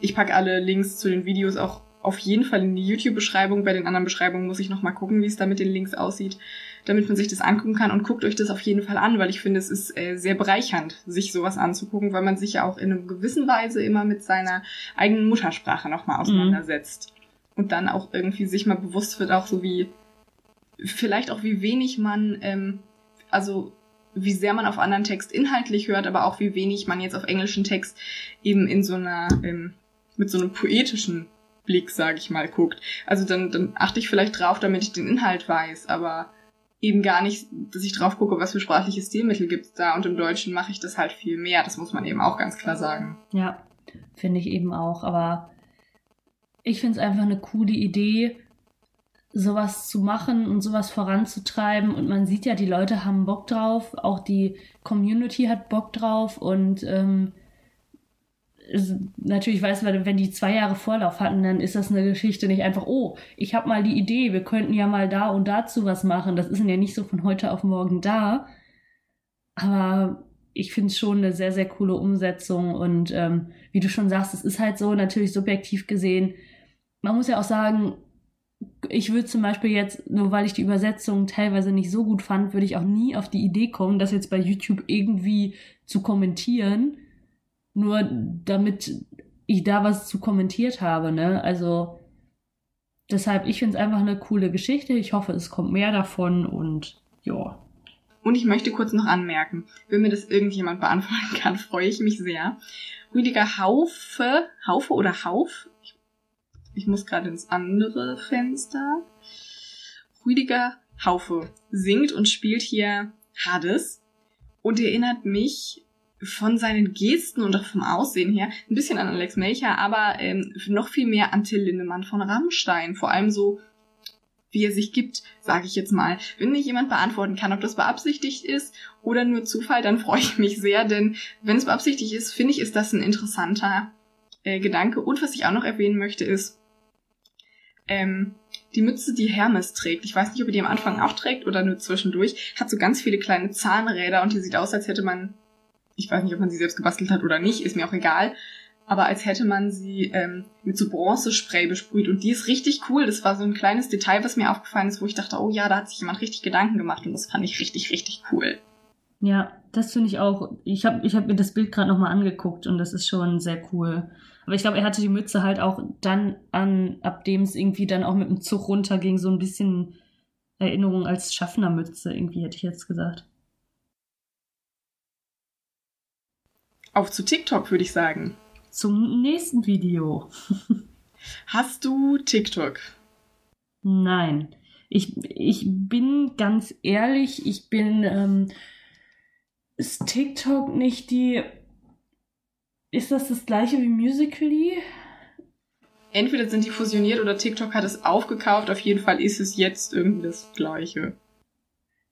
ich packe alle Links zu den Videos auch auf jeden Fall in die YouTube-Beschreibung. Bei den anderen Beschreibungen muss ich nochmal gucken, wie es da mit den Links aussieht, damit man sich das angucken kann. Und guckt euch das auf jeden Fall an, weil ich finde, es ist äh, sehr bereichernd, sich sowas anzugucken, weil man sich ja auch in einer gewissen Weise immer mit seiner eigenen Muttersprache nochmal mhm. auseinandersetzt. Mhm. Und dann auch irgendwie sich mal bewusst wird, auch so wie, vielleicht auch wie wenig man, ähm, also wie sehr man auf anderen Text inhaltlich hört, aber auch wie wenig man jetzt auf englischen Text eben in so einer, ähm, mit so einem poetischen Blick, sage ich mal, guckt. Also dann, dann achte ich vielleicht drauf, damit ich den Inhalt weiß, aber eben gar nicht, dass ich drauf gucke, was für sprachliche Stilmittel gibt's da und im Deutschen mache ich das halt viel mehr. Das muss man eben auch ganz klar sagen. Ja, finde ich eben auch. Aber ich finde es einfach eine coole Idee, sowas zu machen und sowas voranzutreiben. Und man sieht ja, die Leute haben Bock drauf, auch die Community hat Bock drauf und ähm, natürlich weiß man, wenn die zwei Jahre Vorlauf hatten, dann ist das eine Geschichte nicht einfach, oh, ich habe mal die Idee, wir könnten ja mal da und dazu was machen. Das ist ja nicht so von heute auf morgen da. Aber ich finde es schon eine sehr, sehr coole Umsetzung. Und ähm, wie du schon sagst, es ist halt so, natürlich subjektiv gesehen. Man muss ja auch sagen, ich würde zum Beispiel jetzt, nur weil ich die Übersetzung teilweise nicht so gut fand, würde ich auch nie auf die Idee kommen, das jetzt bei YouTube irgendwie zu kommentieren. Nur damit ich da was zu kommentiert habe, ne? Also deshalb, ich finde es einfach eine coole Geschichte. Ich hoffe, es kommt mehr davon und ja. Und ich möchte kurz noch anmerken, wenn mir das irgendjemand beantworten kann, freue ich mich sehr. Rüdiger Haufe, Haufe oder Hauf, ich muss gerade ins andere Fenster. Rüdiger Haufe singt und spielt hier Hades und erinnert mich von seinen Gesten und auch vom Aussehen her ein bisschen an Alex Melcher, aber ähm, noch viel mehr an Till Lindemann von Rammstein. Vor allem so, wie er sich gibt, sage ich jetzt mal. Wenn nicht jemand beantworten kann, ob das beabsichtigt ist oder nur Zufall, dann freue ich mich sehr, denn wenn es beabsichtigt ist, finde ich, ist das ein interessanter äh, Gedanke. Und was ich auch noch erwähnen möchte, ist, ähm, die Mütze, die Hermes trägt, ich weiß nicht, ob er die am Anfang auch trägt oder nur zwischendurch, hat so ganz viele kleine Zahnräder und die sieht aus, als hätte man, ich weiß nicht, ob man sie selbst gebastelt hat oder nicht, ist mir auch egal, aber als hätte man sie ähm, mit so Bronzespray besprüht und die ist richtig cool. Das war so ein kleines Detail, was mir aufgefallen ist, wo ich dachte, oh ja, da hat sich jemand richtig Gedanken gemacht und das fand ich richtig, richtig cool. Ja, das finde ich auch. Ich habe ich hab mir das Bild gerade nochmal angeguckt und das ist schon sehr cool. Aber ich glaube, er hatte die Mütze halt auch dann an, ab dem es irgendwie dann auch mit dem Zug runterging, so ein bisschen Erinnerung als Schaffnermütze, irgendwie hätte ich jetzt gesagt. Auf zu TikTok, würde ich sagen. Zum nächsten Video. Hast du TikTok? Nein. Ich, ich bin ganz ehrlich, ich bin ähm, ist TikTok nicht die ist das das gleiche wie Musically? Entweder sind die fusioniert oder TikTok hat es aufgekauft. Auf jeden Fall ist es jetzt irgendwie das gleiche.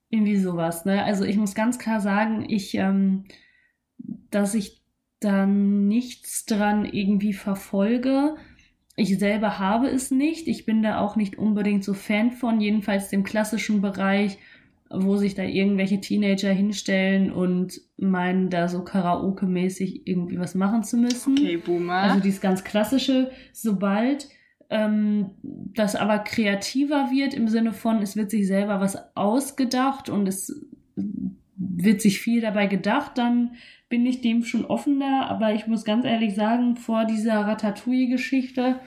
Irgendwie sowas, ne? Also ich muss ganz klar sagen, ich, ähm, dass ich da nichts dran irgendwie verfolge. Ich selber habe es nicht. Ich bin da auch nicht unbedingt so Fan von, jedenfalls dem klassischen Bereich wo sich da irgendwelche Teenager hinstellen und meinen, da so Karaoke-mäßig irgendwie was machen zu müssen. Okay, Boomer. Also dieses ganz klassische, sobald ähm, das aber kreativer wird im Sinne von, es wird sich selber was ausgedacht und es wird sich viel dabei gedacht, dann bin ich dem schon offener. Aber ich muss ganz ehrlich sagen, vor dieser Ratatouille-Geschichte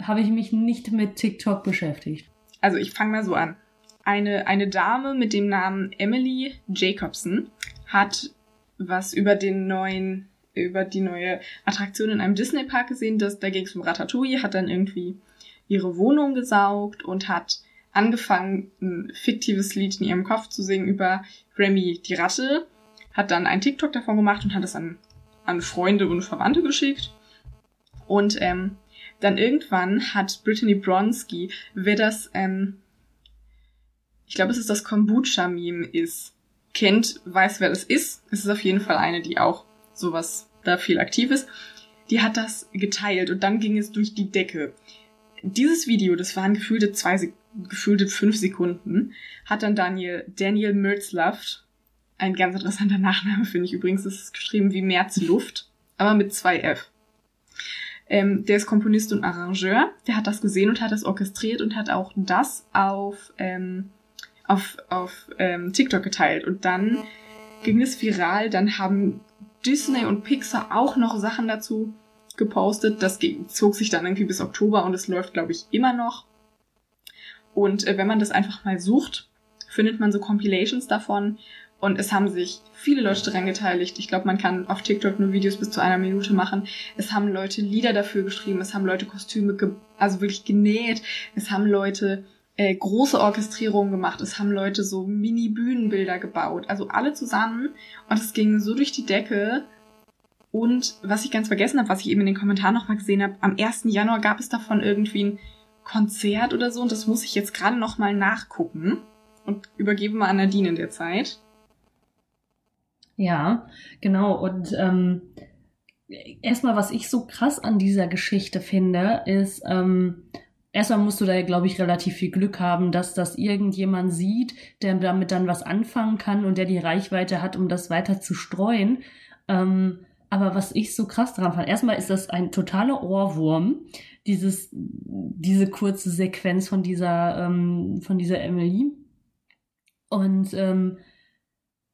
habe ich mich nicht mit TikTok beschäftigt. Also ich fange mal so an. Eine, eine Dame mit dem Namen Emily Jacobson hat was über den neuen, über die neue Attraktion in einem Disney-Park gesehen. Das, da ging es um Ratatouille, hat dann irgendwie ihre Wohnung gesaugt und hat angefangen, ein fiktives Lied in ihrem Kopf zu singen über Remy die Ratte, hat dann ein TikTok davon gemacht und hat es an, an Freunde und Verwandte geschickt. Und ähm, dann irgendwann hat Brittany Bronski, wer das, ähm, ich glaube, es ist das Kombucha-Meme ist, kennt, weiß, wer das ist. Es ist auf jeden Fall eine, die auch sowas da viel aktiv ist. Die hat das geteilt und dann ging es durch die Decke. Dieses Video, das waren gefühlte zwei, gefühlte fünf Sekunden, hat dann Daniel, Daniel Merzlaft, ein ganz interessanter Nachname finde ich übrigens, das ist geschrieben wie Märzluft, aber mit zwei F. Ähm, der ist Komponist und Arrangeur, der hat das gesehen und hat das orchestriert und hat auch das auf, ähm, auf, auf ähm, TikTok geteilt. Und dann ging es viral, dann haben Disney und Pixar auch noch Sachen dazu gepostet. Das zog sich dann irgendwie bis Oktober und es läuft, glaube ich, immer noch. Und äh, wenn man das einfach mal sucht, findet man so Compilations davon. Und es haben sich viele Leute daran geteiligt. Ich glaube, man kann auf TikTok nur Videos bis zu einer Minute machen. Es haben Leute Lieder dafür geschrieben. Es haben Leute Kostüme, also wirklich genäht. Es haben Leute äh, große Orchestrierungen gemacht. Es haben Leute so Mini-Bühnenbilder gebaut. Also alle zusammen. Und es ging so durch die Decke. Und was ich ganz vergessen habe, was ich eben in den Kommentaren nochmal gesehen habe, am 1. Januar gab es davon irgendwie ein Konzert oder so und das muss ich jetzt gerade nochmal nachgucken und übergebe mal an Nadine in der Zeit. Ja, genau. Und ähm, erstmal, was ich so krass an dieser Geschichte finde, ist, ähm, erstmal musst du da, glaube ich, relativ viel Glück haben, dass das irgendjemand sieht, der damit dann was anfangen kann und der die Reichweite hat, um das weiter zu streuen. Ähm, aber was ich so krass daran fand, erstmal ist das ein totaler Ohrwurm, dieses, diese kurze Sequenz von dieser, ähm, von dieser Emily. Und ähm,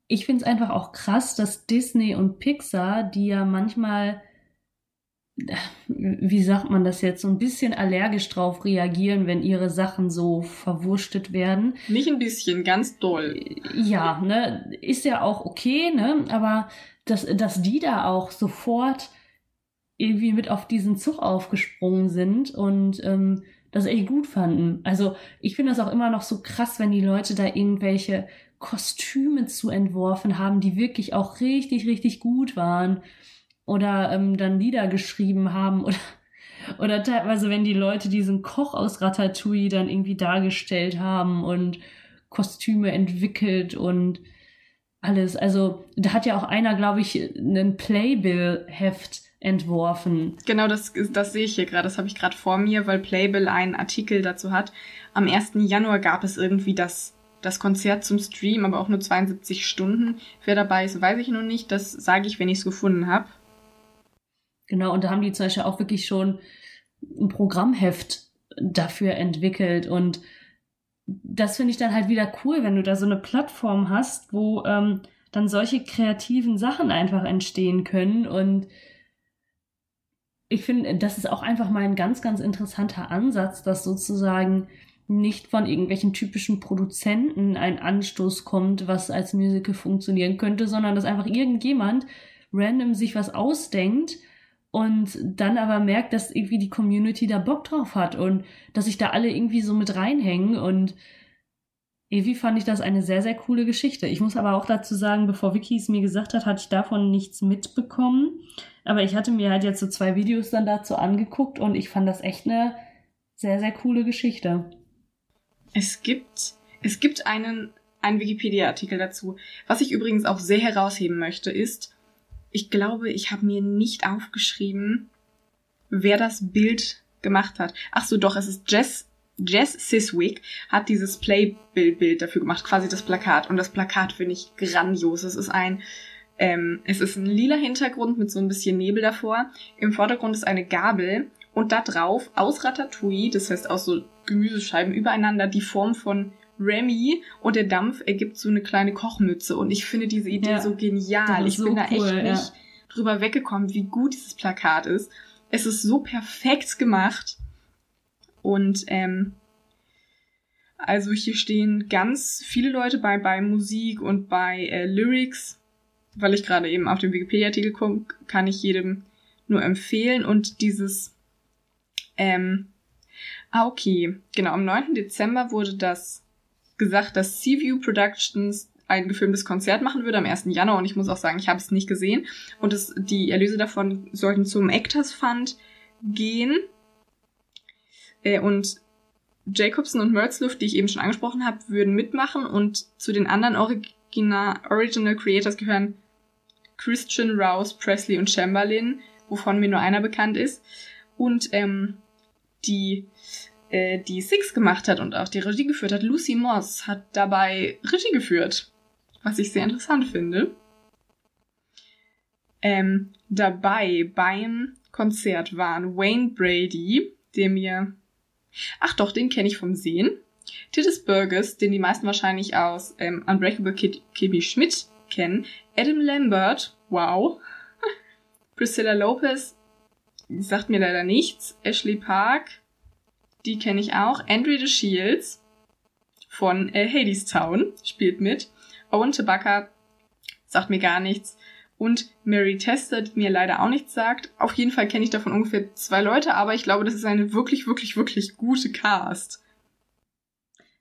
ich finde es einfach auch krass, dass Disney und Pixar, die ja manchmal, wie sagt man das jetzt, so ein bisschen allergisch drauf reagieren, wenn ihre Sachen so verwurstet werden. Nicht ein bisschen, ganz doll. Ja, ne, ist ja auch okay, ne, aber dass, dass die da auch sofort irgendwie mit auf diesen Zug aufgesprungen sind und ähm, das echt gut fanden. Also ich finde das auch immer noch so krass, wenn die Leute da irgendwelche Kostüme zu entworfen haben, die wirklich auch richtig, richtig gut waren. Oder ähm, dann Lieder geschrieben haben oder oder teilweise, wenn die Leute diesen Koch aus Ratatouille dann irgendwie dargestellt haben und Kostüme entwickelt und alles. Also da hat ja auch einer, glaube ich, ein Playbill-Heft entworfen. Genau, das, das sehe ich hier gerade. Das habe ich gerade vor mir, weil Playbill einen Artikel dazu hat. Am 1. Januar gab es irgendwie das, das Konzert zum Stream, aber auch nur 72 Stunden. Wer dabei ist, weiß ich noch nicht. Das sage ich, wenn ich es gefunden habe. Genau, und da haben die zum Beispiel auch wirklich schon ein Programmheft dafür entwickelt und das finde ich dann halt wieder cool, wenn du da so eine Plattform hast, wo ähm, dann solche kreativen Sachen einfach entstehen können. Und ich finde, das ist auch einfach mal ein ganz, ganz interessanter Ansatz, dass sozusagen nicht von irgendwelchen typischen Produzenten ein Anstoß kommt, was als Musical funktionieren könnte, sondern dass einfach irgendjemand random sich was ausdenkt und dann aber merkt, dass irgendwie die Community da Bock drauf hat und dass sich da alle irgendwie so mit reinhängen und irgendwie fand ich das eine sehr, sehr coole Geschichte. Ich muss aber auch dazu sagen, bevor Vicky es mir gesagt hat, hatte ich davon nichts mitbekommen. Aber ich hatte mir halt jetzt so zwei Videos dann dazu angeguckt und ich fand das echt eine sehr, sehr coole Geschichte. Es gibt, es gibt einen, einen Wikipedia-Artikel dazu. Was ich übrigens auch sehr herausheben möchte, ist, ich glaube, ich habe mir nicht aufgeschrieben, wer das Bild gemacht hat. Ach so, doch, es ist Jess, Jess Siswick hat dieses Playbill-Bild dafür gemacht, quasi das Plakat. Und das Plakat finde ich grandios. Es ist ein, ähm, es ist ein lila Hintergrund mit so ein bisschen Nebel davor. Im Vordergrund ist eine Gabel und da drauf aus Ratatouille, das heißt aus so Gemüsescheiben übereinander, die Form von Remy und der Dampf ergibt so eine kleine Kochmütze und ich finde diese Idee ja, so genial. Ich so bin da echt cool, nicht ja. drüber weggekommen, wie gut dieses Plakat ist. Es ist so perfekt gemacht und ähm, also hier stehen ganz viele Leute bei, bei Musik und bei äh, Lyrics, weil ich gerade eben auf dem Wikipedia-Artikel gucke, kann ich jedem nur empfehlen. Und dieses, ähm, ah, okay, genau, am 9. Dezember wurde das gesagt, dass Seaview Productions ein gefilmtes Konzert machen würde am 1. Januar und ich muss auch sagen, ich habe es nicht gesehen. Und es, die Erlöse davon sollten zum Actors Fund gehen. Äh, und Jacobson und Merzluft, die ich eben schon angesprochen habe, würden mitmachen und zu den anderen Original, Original Creators gehören Christian Rouse, Presley und Chamberlain, wovon mir nur einer bekannt ist. Und ähm, die, äh, die Six gemacht hat und auch die Regie geführt hat, Lucy Moss, hat dabei Regie geführt, was ich sehr interessant finde. Ähm, dabei beim Konzert waren Wayne Brady, der mir Ach doch, den kenne ich vom Sehen. Titus Burgess, den die meisten wahrscheinlich aus ähm, Unbreakable Kid Kimmy Schmidt kennen. Adam Lambert, wow. Priscilla Lopez, sagt mir leider nichts. Ashley Park, die kenne ich auch. Andrew the Shields von äh, Hadestown spielt mit. Owen Tabaka sagt mir gar nichts und Mary Tester, die mir leider auch nichts sagt. Auf jeden Fall kenne ich davon ungefähr zwei Leute, aber ich glaube, das ist eine wirklich, wirklich, wirklich gute Cast.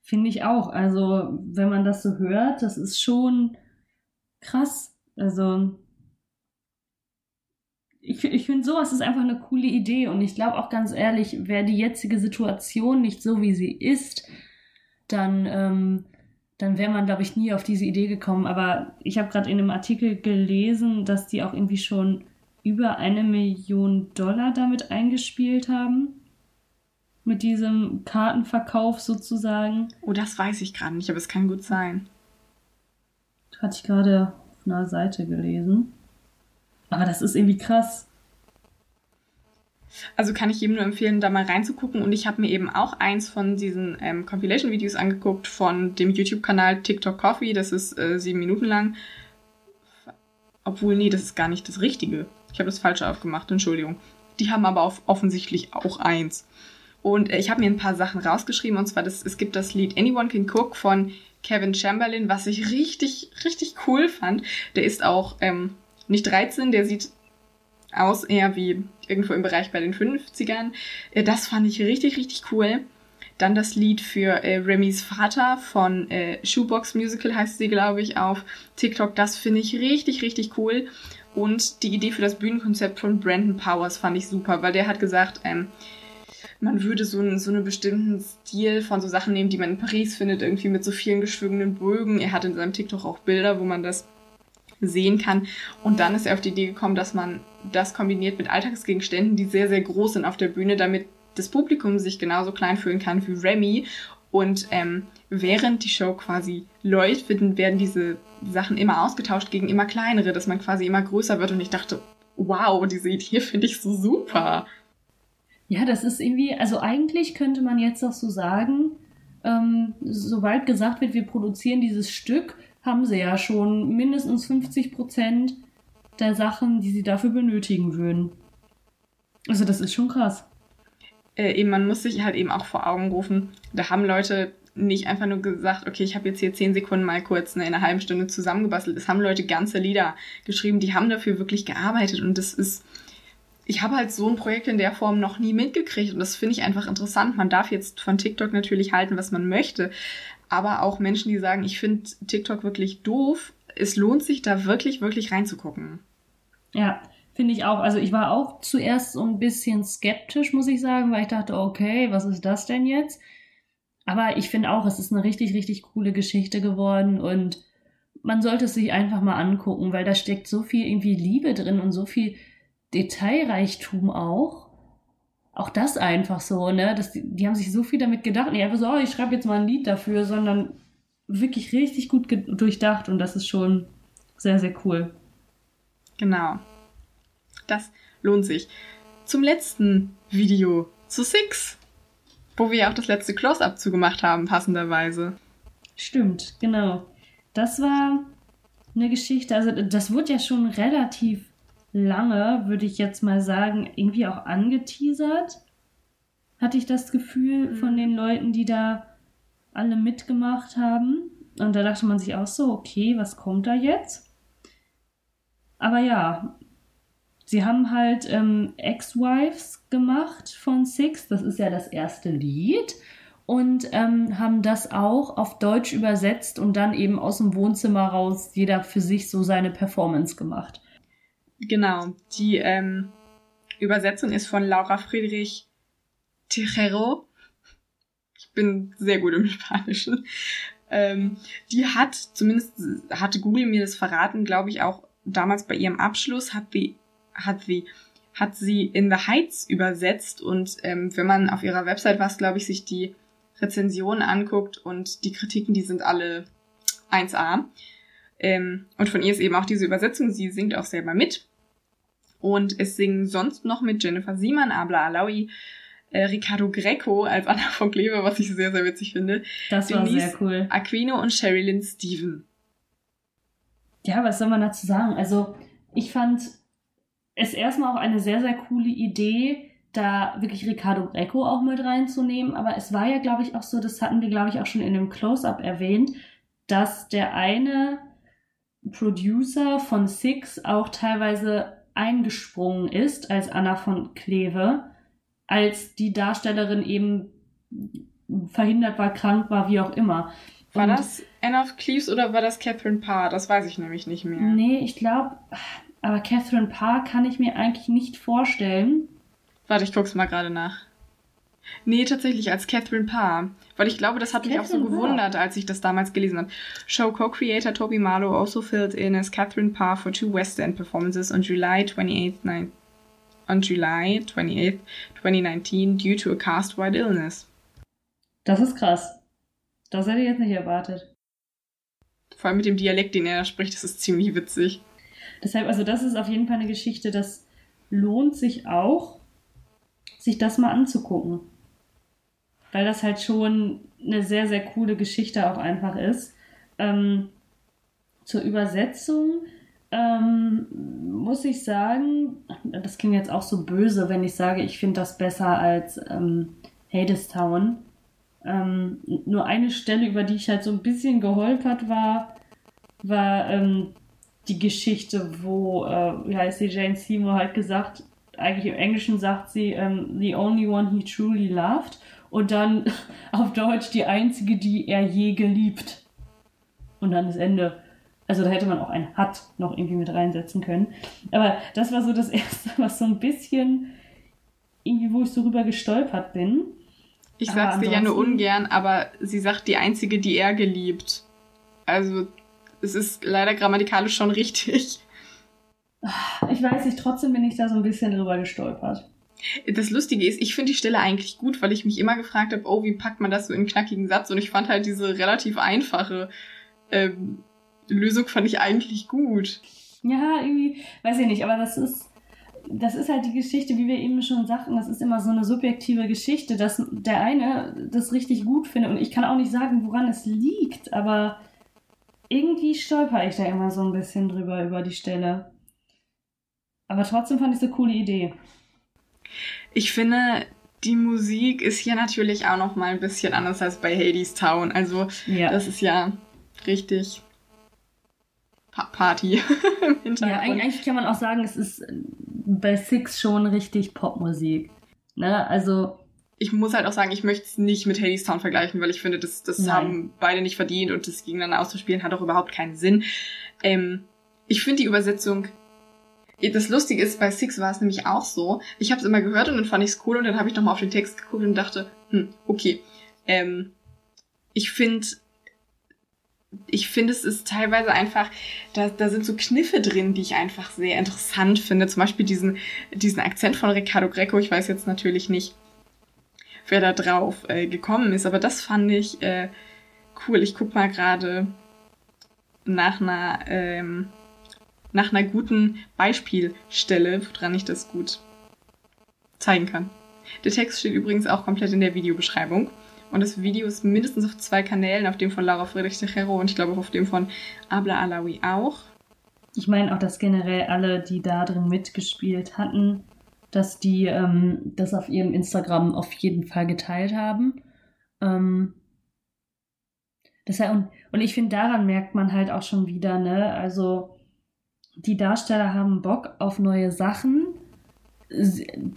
Finde ich auch. Also, wenn man das so hört, das ist schon krass. Also, ich, ich finde, sowas ist einfach eine coole Idee. Und ich glaube auch ganz ehrlich, wäre die jetzige Situation nicht so, wie sie ist, dann ähm, dann wäre man, glaube ich, nie auf diese Idee gekommen. Aber ich habe gerade in einem Artikel gelesen, dass die auch irgendwie schon über eine Million Dollar damit eingespielt haben. Mit diesem Kartenverkauf sozusagen. Oh, das weiß ich gerade nicht, aber es kann gut sein. Das hatte ich gerade auf einer Seite gelesen. Aber das ist irgendwie krass. Also kann ich jedem nur empfehlen, da mal reinzugucken. Und ich habe mir eben auch eins von diesen ähm, Compilation-Videos angeguckt von dem YouTube-Kanal TikTok Coffee. Das ist äh, sieben Minuten lang. Obwohl, nee, das ist gar nicht das Richtige. Ich habe das falsche aufgemacht, Entschuldigung. Die haben aber offensichtlich auch eins. Und äh, ich habe mir ein paar Sachen rausgeschrieben. Und zwar, das, es gibt das Lied Anyone Can Cook von Kevin Chamberlain, was ich richtig, richtig cool fand. Der ist auch ähm, nicht 13, der sieht aus, eher wie irgendwo im Bereich bei den 50ern. Äh, das fand ich richtig, richtig cool. Dann das Lied für äh, Remys Vater von äh, Shoebox Musical heißt sie, glaube ich, auf TikTok. Das finde ich richtig, richtig cool. Und die Idee für das Bühnenkonzept von Brandon Powers fand ich super, weil der hat gesagt, ähm, man würde so, einen, so einen bestimmten Stil von so Sachen nehmen, die man in Paris findet, irgendwie mit so vielen geschwungenen Bögen. Er hat in seinem TikTok auch Bilder, wo man das sehen kann. Und dann ist er auf die Idee gekommen, dass man das kombiniert mit Alltagsgegenständen, die sehr, sehr groß sind auf der Bühne, damit das Publikum sich genauso klein fühlen kann wie Remy. Und ähm, während die Show quasi läuft, werden diese Sachen immer ausgetauscht gegen immer kleinere, dass man quasi immer größer wird. Und ich dachte, wow, diese Idee finde ich so super. Ja, das ist irgendwie, also eigentlich könnte man jetzt auch so sagen, ähm, sobald gesagt wird, wir produzieren dieses Stück, haben sie ja schon mindestens 50 Prozent der Sachen, die sie dafür benötigen würden. Also das ist schon krass. Äh, eben, man muss sich halt eben auch vor Augen rufen, da haben Leute nicht einfach nur gesagt, okay, ich habe jetzt hier zehn Sekunden mal kurz ne, in einer halben Stunde zusammengebastelt. Es haben Leute ganze Lieder geschrieben, die haben dafür wirklich gearbeitet und das ist, ich habe halt so ein Projekt in der Form noch nie mitgekriegt und das finde ich einfach interessant. Man darf jetzt von TikTok natürlich halten, was man möchte, aber auch Menschen, die sagen, ich finde TikTok wirklich doof. Es lohnt sich da wirklich, wirklich reinzugucken. Ja, finde ich auch. Also ich war auch zuerst so ein bisschen skeptisch, muss ich sagen, weil ich dachte, okay, was ist das denn jetzt? Aber ich finde auch, es ist eine richtig, richtig coole Geschichte geworden und man sollte es sich einfach mal angucken, weil da steckt so viel irgendwie Liebe drin und so viel Detailreichtum auch auch das einfach so, ne? Das, die, haben sich so viel damit gedacht, nicht einfach so, oh, ich schreibe jetzt mal ein Lied dafür, sondern wirklich richtig gut durchdacht und das ist schon sehr, sehr cool. Genau. Das lohnt sich. Zum letzten Video zu Six, wo wir ja auch das letzte Close-Up zugemacht haben, passenderweise. Stimmt, genau. Das war eine Geschichte, also das wurde ja schon relativ lange, würde ich jetzt mal sagen, irgendwie auch angeteasert. Hatte ich das Gefühl von mhm. den Leuten, die da alle mitgemacht haben. Und da dachte man sich auch so, okay, was kommt da jetzt? Aber ja, sie haben halt ähm, Ex-Wives gemacht von Six. Das ist ja das erste Lied. Und ähm, haben das auch auf Deutsch übersetzt und dann eben aus dem Wohnzimmer raus jeder für sich so seine Performance gemacht. Genau, die ähm, Übersetzung ist von Laura Friedrich Tejero. Ich bin sehr gut im Spanischen. Ähm, die hat, zumindest hatte Google mir das verraten, glaube ich, auch damals bei ihrem Abschluss, hat sie, hat sie, hat sie in The Heights übersetzt und ähm, wenn man auf ihrer Website was, glaube ich, sich die Rezensionen anguckt und die Kritiken, die sind alle 1A. Ähm, und von ihr ist eben auch diese Übersetzung, sie singt auch selber mit. Und es singen sonst noch mit Jennifer Siemann, Abla Alawi, äh, Ricardo Greco als Anna von Kleve, was ich sehr, sehr witzig finde. Das war Denise sehr cool. Aquino und Sherilyn Steven. Ja, was soll man dazu sagen? Also, ich fand es erstmal auch eine sehr, sehr coole Idee, da wirklich Ricardo Greco auch mit reinzunehmen. Aber es war ja, glaube ich, auch so, das hatten wir, glaube ich, auch schon in dem Close-Up erwähnt, dass der eine Producer von Six auch teilweise eingesprungen ist als Anna von Kleve, als die Darstellerin eben verhindert war, krank war, wie auch immer. War Und das Anna of Cleves oder war das Catherine Parr? Das weiß ich nämlich nicht mehr. Nee, ich glaube, aber Catherine Parr kann ich mir eigentlich nicht vorstellen. Warte, ich guck's mal gerade nach. Nee, tatsächlich als Catherine Parr. Weil ich glaube, das hat mich auch so gewundert, als ich das damals gelesen habe. Show Co-Creator Toby Marlowe also filled in as Catherine Parr for two West End performances on July 28th, 9, on July 28th, 2019 due to a cast-wide illness. Das ist krass. Das hätte ich jetzt nicht erwartet. Vor allem mit dem Dialekt, den er da spricht, das ist ziemlich witzig. Deshalb, also das ist auf jeden Fall eine Geschichte, das lohnt sich auch, sich das mal anzugucken. Weil das halt schon eine sehr, sehr coole Geschichte auch einfach ist. Ähm, zur Übersetzung ähm, muss ich sagen, das klingt jetzt auch so böse, wenn ich sage, ich finde das besser als ähm, Hadestown. Ähm, nur eine Stelle, über die ich halt so ein bisschen geholpert war, war ähm, die Geschichte, wo, äh, wie heißt die, Jane Seymour halt gesagt, eigentlich im Englischen sagt sie, ähm, the only one he truly loved und dann auf Deutsch die einzige, die er je geliebt. Und dann das Ende. Also da hätte man auch ein hat noch irgendwie mit reinsetzen können. Aber das war so das Erste, was so ein bisschen irgendwie, wo ich so rüber gestolpert bin. Ich sag's dir ja nur ungern, aber sie sagt die einzige, die er geliebt. Also es ist leider grammatikalisch schon richtig. Ich weiß nicht, trotzdem bin ich da so ein bisschen drüber gestolpert. Das Lustige ist, ich finde die Stelle eigentlich gut, weil ich mich immer gefragt habe, oh, wie packt man das so in einen knackigen Satz? Und ich fand halt diese relativ einfache ähm, Lösung fand ich eigentlich gut. Ja, irgendwie, weiß ich nicht, aber das ist, das ist halt die Geschichte, wie wir eben schon sagten, das ist immer so eine subjektive Geschichte, dass der eine das richtig gut findet und ich kann auch nicht sagen, woran es liegt, aber irgendwie stolper ich da immer so ein bisschen drüber über die Stelle. Aber trotzdem fand ich es eine coole Idee. Ich finde, die Musik ist hier natürlich auch noch mal ein bisschen anders als bei Hades Town. Also ja. das ist ja richtig pa Party im Hintergrund. Ja, eigentlich kann man auch sagen, es ist bei Six schon richtig Popmusik. Ne? Also ich muss halt auch sagen, ich möchte es nicht mit Hades Town vergleichen, weil ich finde, das, das haben beide nicht verdient und das gegeneinander auszuspielen hat auch überhaupt keinen Sinn. Ähm, ich finde die Übersetzung das Lustige ist, bei Six war es nämlich auch so. Ich habe es immer gehört und dann fand ich es cool und dann habe ich nochmal auf den Text geguckt und dachte, hm, okay. Ähm, ich finde, ich finde, es ist teilweise einfach, da, da sind so Kniffe drin, die ich einfach sehr interessant finde. Zum Beispiel diesen, diesen Akzent von Ricardo Greco. Ich weiß jetzt natürlich nicht, wer da drauf äh, gekommen ist, aber das fand ich äh, cool. Ich guck mal gerade nach einer ähm, nach einer guten Beispielstelle, woran ich das gut zeigen kann. Der Text steht übrigens auch komplett in der Videobeschreibung. Und das Video ist mindestens auf zwei Kanälen, auf dem von Laura Friedrich Tejero und ich glaube auf dem von Abla Alawi auch. Ich meine auch, dass generell alle, die da drin mitgespielt hatten, dass die ähm, das auf ihrem Instagram auf jeden Fall geteilt haben. Ähm, das heißt, und, und ich finde, daran merkt man halt auch schon wieder, ne, also die Darsteller haben Bock auf neue Sachen.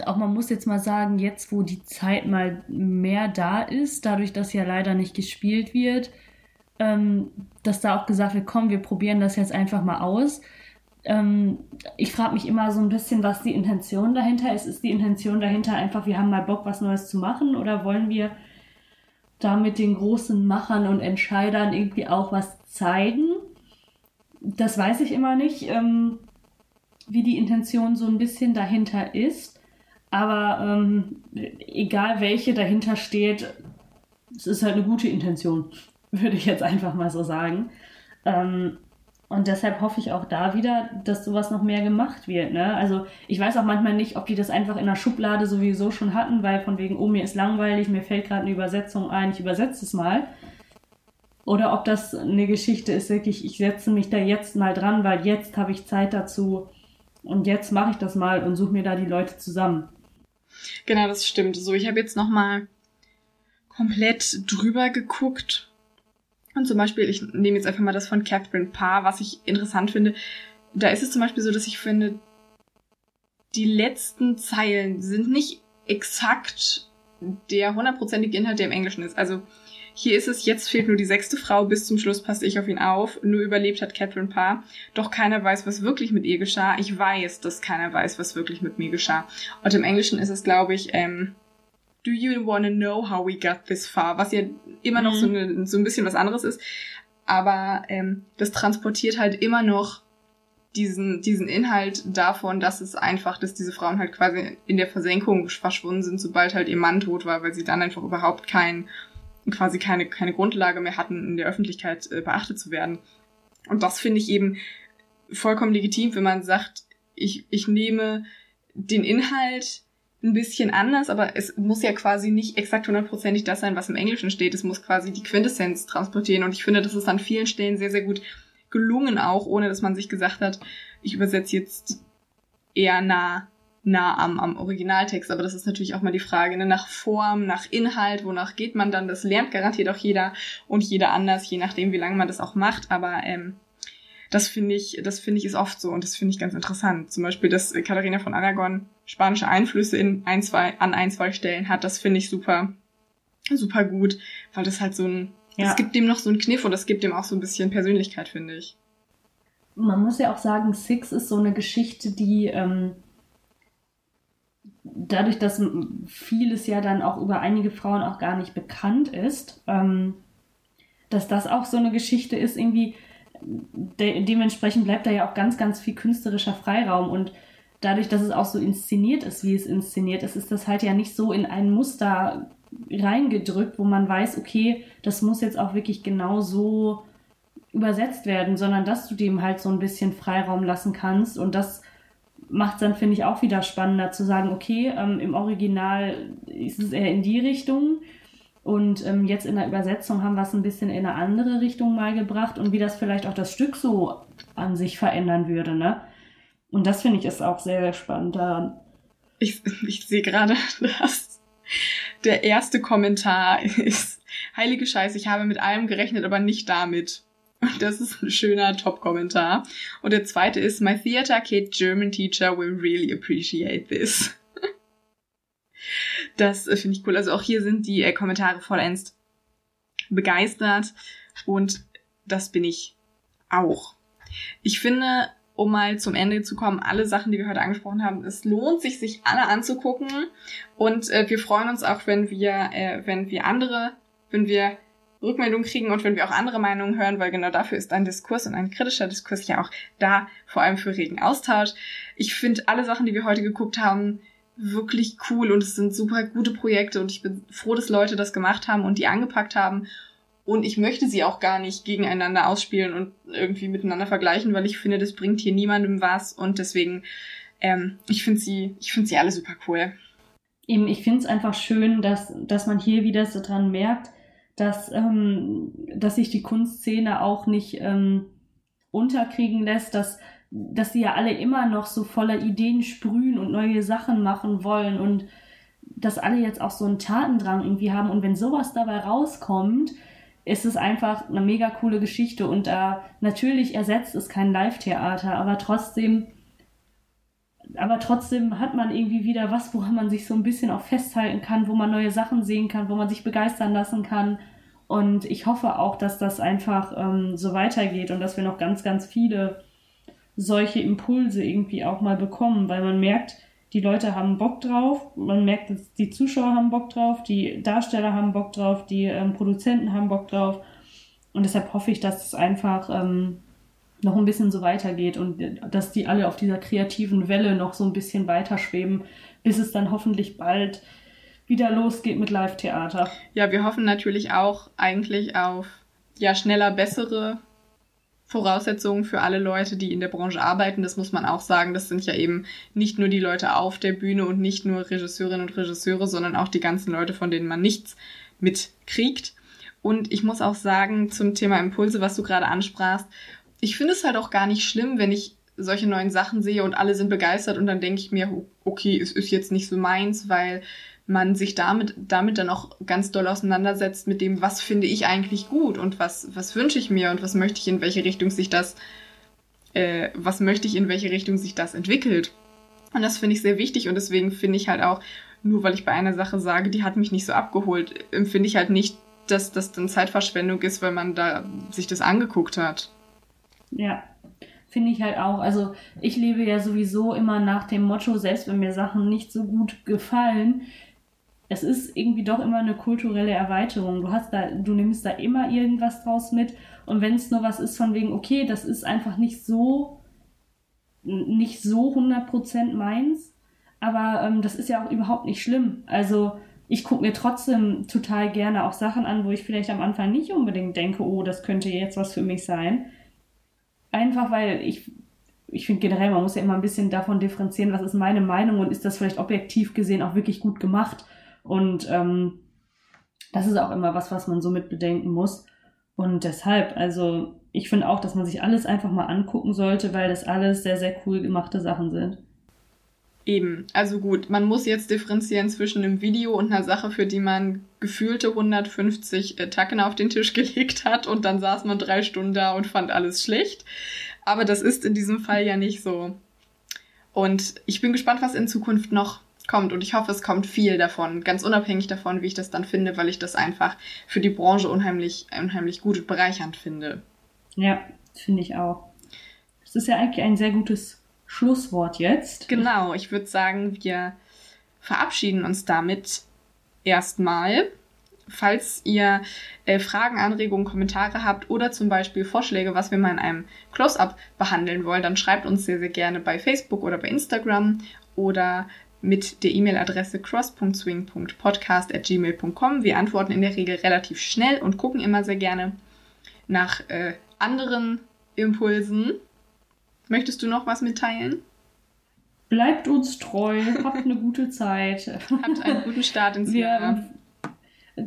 Auch man muss jetzt mal sagen, jetzt wo die Zeit mal mehr da ist, dadurch, dass ja leider nicht gespielt wird, ähm, dass da auch gesagt wird, komm, wir probieren das jetzt einfach mal aus. Ähm, ich frage mich immer so ein bisschen, was die Intention dahinter ist. Ist die Intention dahinter einfach, wir haben mal Bock, was Neues zu machen oder wollen wir da mit den großen Machern und Entscheidern irgendwie auch was zeigen? Das weiß ich immer nicht, ähm, wie die Intention so ein bisschen dahinter ist. Aber ähm, egal welche dahinter steht, es ist halt eine gute Intention, würde ich jetzt einfach mal so sagen. Ähm, und deshalb hoffe ich auch da wieder, dass sowas noch mehr gemacht wird. Ne? Also ich weiß auch manchmal nicht, ob die das einfach in der Schublade sowieso schon hatten, weil von wegen, oh, mir ist langweilig, mir fällt gerade eine Übersetzung ein, ich übersetze es mal. Oder ob das eine Geschichte ist, wirklich, ich setze mich da jetzt mal dran, weil jetzt habe ich Zeit dazu und jetzt mache ich das mal und suche mir da die Leute zusammen. Genau, das stimmt. So, ich habe jetzt nochmal komplett drüber geguckt und zum Beispiel, ich nehme jetzt einfach mal das von Catherine Parr, was ich interessant finde. Da ist es zum Beispiel so, dass ich finde, die letzten Zeilen sind nicht exakt der hundertprozentige Inhalt, der im Englischen ist. Also hier ist es, jetzt fehlt nur die sechste Frau, bis zum Schluss passe ich auf ihn auf, nur überlebt hat Catherine Parr, doch keiner weiß, was wirklich mit ihr geschah. Ich weiß, dass keiner weiß, was wirklich mit mir geschah. Und im Englischen ist es, glaube ich, ähm, Do you wanna know how we got this far? Was ja immer noch mhm. so, eine, so ein bisschen was anderes ist. Aber ähm, das transportiert halt immer noch diesen, diesen Inhalt davon, dass es einfach, dass diese Frauen halt quasi in der Versenkung verschwunden sind, sobald halt ihr Mann tot war, weil sie dann einfach überhaupt kein, quasi keine, keine Grundlage mehr hatten, in der Öffentlichkeit äh, beachtet zu werden. Und das finde ich eben vollkommen legitim, wenn man sagt, ich, ich nehme den Inhalt ein bisschen anders, aber es muss ja quasi nicht exakt hundertprozentig das sein, was im Englischen steht. Es muss quasi die Quintessenz transportieren. Und ich finde, das ist an vielen Stellen sehr, sehr gut gelungen, auch ohne dass man sich gesagt hat, ich übersetze jetzt eher nah, nah am, am Originaltext. Aber das ist natürlich auch mal die Frage, ne? nach Form, nach Inhalt, wonach geht man dann? Das lernt garantiert auch jeder und jeder anders, je nachdem, wie lange man das auch macht. Aber ähm, das finde ich, das finde ich ist oft so und das finde ich ganz interessant. Zum Beispiel, dass Katharina von Aragon spanische Einflüsse in ein, zwei, an ein, zwei Stellen hat, das finde ich super, super gut, weil das halt so ein, ja. es gibt dem noch so einen Kniff und es gibt dem auch so ein bisschen Persönlichkeit, finde ich. Man muss ja auch sagen, Six ist so eine Geschichte, die ähm, dadurch, dass vieles ja dann auch über einige Frauen auch gar nicht bekannt ist, ähm, dass das auch so eine Geschichte ist, irgendwie, de dementsprechend bleibt da ja auch ganz, ganz viel künstlerischer Freiraum. Und dadurch, dass es auch so inszeniert ist, wie es inszeniert ist, ist das halt ja nicht so in ein Muster reingedrückt, wo man weiß, okay, das muss jetzt auch wirklich genau so übersetzt werden, sondern dass du dem halt so ein bisschen Freiraum lassen kannst und das macht es dann, finde ich, auch wieder spannender zu sagen, okay, ähm, im Original ist es eher in die Richtung und ähm, jetzt in der Übersetzung haben wir es ein bisschen in eine andere Richtung mal gebracht und wie das vielleicht auch das Stück so an sich verändern würde, ne? Und das finde ich ist auch sehr, sehr spannend daran. Ich, ich sehe gerade, dass der erste Kommentar ist, heilige Scheiße, ich habe mit allem gerechnet, aber nicht damit. Das ist ein schöner Top-Kommentar. Und der zweite ist, my theater kid German teacher will really appreciate this. das äh, finde ich cool. Also auch hier sind die äh, Kommentare vollends begeistert. Und das bin ich auch. Ich finde, um mal zum Ende zu kommen, alle Sachen, die wir heute angesprochen haben, es lohnt sich, sich alle anzugucken. Und äh, wir freuen uns auch, wenn wir, äh, wenn wir andere, wenn wir Rückmeldungen kriegen und wenn wir auch andere Meinungen hören, weil genau dafür ist ein Diskurs und ein kritischer Diskurs ja auch da, vor allem für regen Austausch. Ich finde alle Sachen, die wir heute geguckt haben, wirklich cool und es sind super gute Projekte und ich bin froh, dass Leute das gemacht haben und die angepackt haben und ich möchte sie auch gar nicht gegeneinander ausspielen und irgendwie miteinander vergleichen, weil ich finde, das bringt hier niemandem was. Und deswegen, ähm, ich finde sie, ich finde sie alle super cool. eben, ich finde es einfach schön, dass, dass man hier wieder so dran merkt, dass, ähm, dass sich die Kunstszene auch nicht ähm, unterkriegen lässt, dass, dass die ja alle immer noch so voller Ideen sprühen und neue Sachen machen wollen und dass alle jetzt auch so einen Tatendrang irgendwie haben. Und wenn sowas dabei rauskommt, ist es einfach eine mega coole Geschichte. Und da äh, natürlich ersetzt es kein Live-Theater, aber trotzdem, aber trotzdem hat man irgendwie wieder was, woran man sich so ein bisschen auch festhalten kann, wo man neue Sachen sehen kann, wo man sich begeistern lassen kann. Und ich hoffe auch, dass das einfach ähm, so weitergeht und dass wir noch ganz, ganz viele solche Impulse irgendwie auch mal bekommen, weil man merkt, die Leute haben Bock drauf, man merkt, die Zuschauer haben Bock drauf, die Darsteller haben Bock drauf, die ähm, Produzenten haben Bock drauf. Und deshalb hoffe ich, dass es einfach ähm, noch ein bisschen so weitergeht und dass die alle auf dieser kreativen Welle noch so ein bisschen weiterschweben, bis es dann hoffentlich bald wieder losgeht mit Live-Theater. Ja, wir hoffen natürlich auch eigentlich auf ja schneller bessere Voraussetzungen für alle Leute, die in der Branche arbeiten. Das muss man auch sagen. Das sind ja eben nicht nur die Leute auf der Bühne und nicht nur Regisseurinnen und Regisseure, sondern auch die ganzen Leute, von denen man nichts mitkriegt. Und ich muss auch sagen, zum Thema Impulse, was du gerade ansprachst, ich finde es halt auch gar nicht schlimm, wenn ich solche neuen Sachen sehe und alle sind begeistert und dann denke ich mir, okay, es ist jetzt nicht so meins, weil man sich damit, damit dann auch ganz doll auseinandersetzt mit dem, was finde ich eigentlich gut und was, was wünsche ich mir und was möchte ich, in welche Richtung sich das, äh, was möchte ich, in welche Richtung sich das entwickelt. Und das finde ich sehr wichtig und deswegen finde ich halt auch, nur weil ich bei einer Sache sage, die hat mich nicht so abgeholt, empfinde ich halt nicht, dass das dann Zeitverschwendung ist, weil man da sich das angeguckt hat. Ja, finde ich halt auch. Also ich lebe ja sowieso immer nach dem Motto, selbst wenn mir Sachen nicht so gut gefallen, es ist irgendwie doch immer eine kulturelle Erweiterung. Du hast da, du nimmst da immer irgendwas draus mit. Und wenn es nur was ist von wegen, okay, das ist einfach nicht so, nicht so 100% meins, aber ähm, das ist ja auch überhaupt nicht schlimm. Also ich gucke mir trotzdem total gerne auch Sachen an, wo ich vielleicht am Anfang nicht unbedingt denke, oh, das könnte jetzt was für mich sein. Einfach weil ich, ich finde generell, man muss ja immer ein bisschen davon differenzieren, was ist meine Meinung und ist das vielleicht objektiv gesehen auch wirklich gut gemacht. Und ähm, das ist auch immer was, was man so mit bedenken muss. Und deshalb, also ich finde auch, dass man sich alles einfach mal angucken sollte, weil das alles sehr, sehr cool gemachte Sachen sind. Eben, also gut, man muss jetzt differenzieren zwischen einem Video und einer Sache, für die man gefühlte 150 äh, Tacken auf den Tisch gelegt hat und dann saß man drei Stunden da und fand alles schlecht. Aber das ist in diesem Fall ja nicht so. Und ich bin gespannt, was in Zukunft noch kommt. Und ich hoffe, es kommt viel davon, ganz unabhängig davon, wie ich das dann finde, weil ich das einfach für die Branche unheimlich, unheimlich gut und bereichernd finde. Ja, finde ich auch. Das ist ja eigentlich ein sehr gutes Schlusswort jetzt. Genau, ich würde sagen, wir verabschieden uns damit erstmal. Falls ihr äh, Fragen, Anregungen, Kommentare habt oder zum Beispiel Vorschläge, was wir mal in einem Close-up behandeln wollen, dann schreibt uns sehr, sehr gerne bei Facebook oder bei Instagram oder mit der E-Mail-Adresse cross.swing.podcast.gmail.com. Wir antworten in der Regel relativ schnell und gucken immer sehr gerne nach äh, anderen Impulsen. Möchtest du noch was mitteilen? Bleibt uns treu, habt eine gute Zeit. Habt einen guten Start ins Wir, Jahr.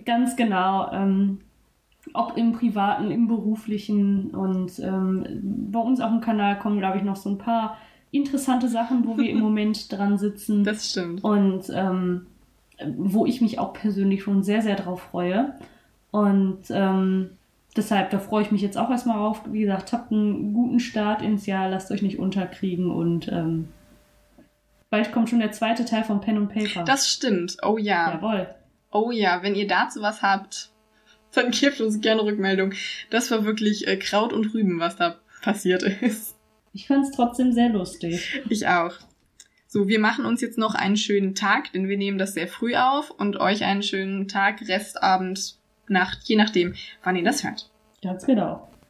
Ganz genau. Ähm, ob im privaten, im beruflichen und ähm, bei uns auf dem Kanal kommen, glaube ich, noch so ein paar interessante Sachen, wo wir im Moment dran sitzen. Das stimmt. Und ähm, wo ich mich auch persönlich schon sehr, sehr drauf freue. Und ähm, deshalb, da freue ich mich jetzt auch erstmal drauf. Wie gesagt, habt einen guten Start ins Jahr, lasst euch nicht unterkriegen und ähm, bald kommt schon der zweite Teil von Pen und Paper. Das stimmt. Oh ja. Jawohl. Oh ja, wenn ihr dazu was habt, dann gebt uns gerne Rückmeldung. Das war wirklich äh, Kraut und Rüben, was da passiert ist. Ich fand es trotzdem sehr lustig. Ich auch. So, wir machen uns jetzt noch einen schönen Tag, denn wir nehmen das sehr früh auf und euch einen schönen Tag, Restabend, Nacht, je nachdem, wann ihr das hört. Ganz genau.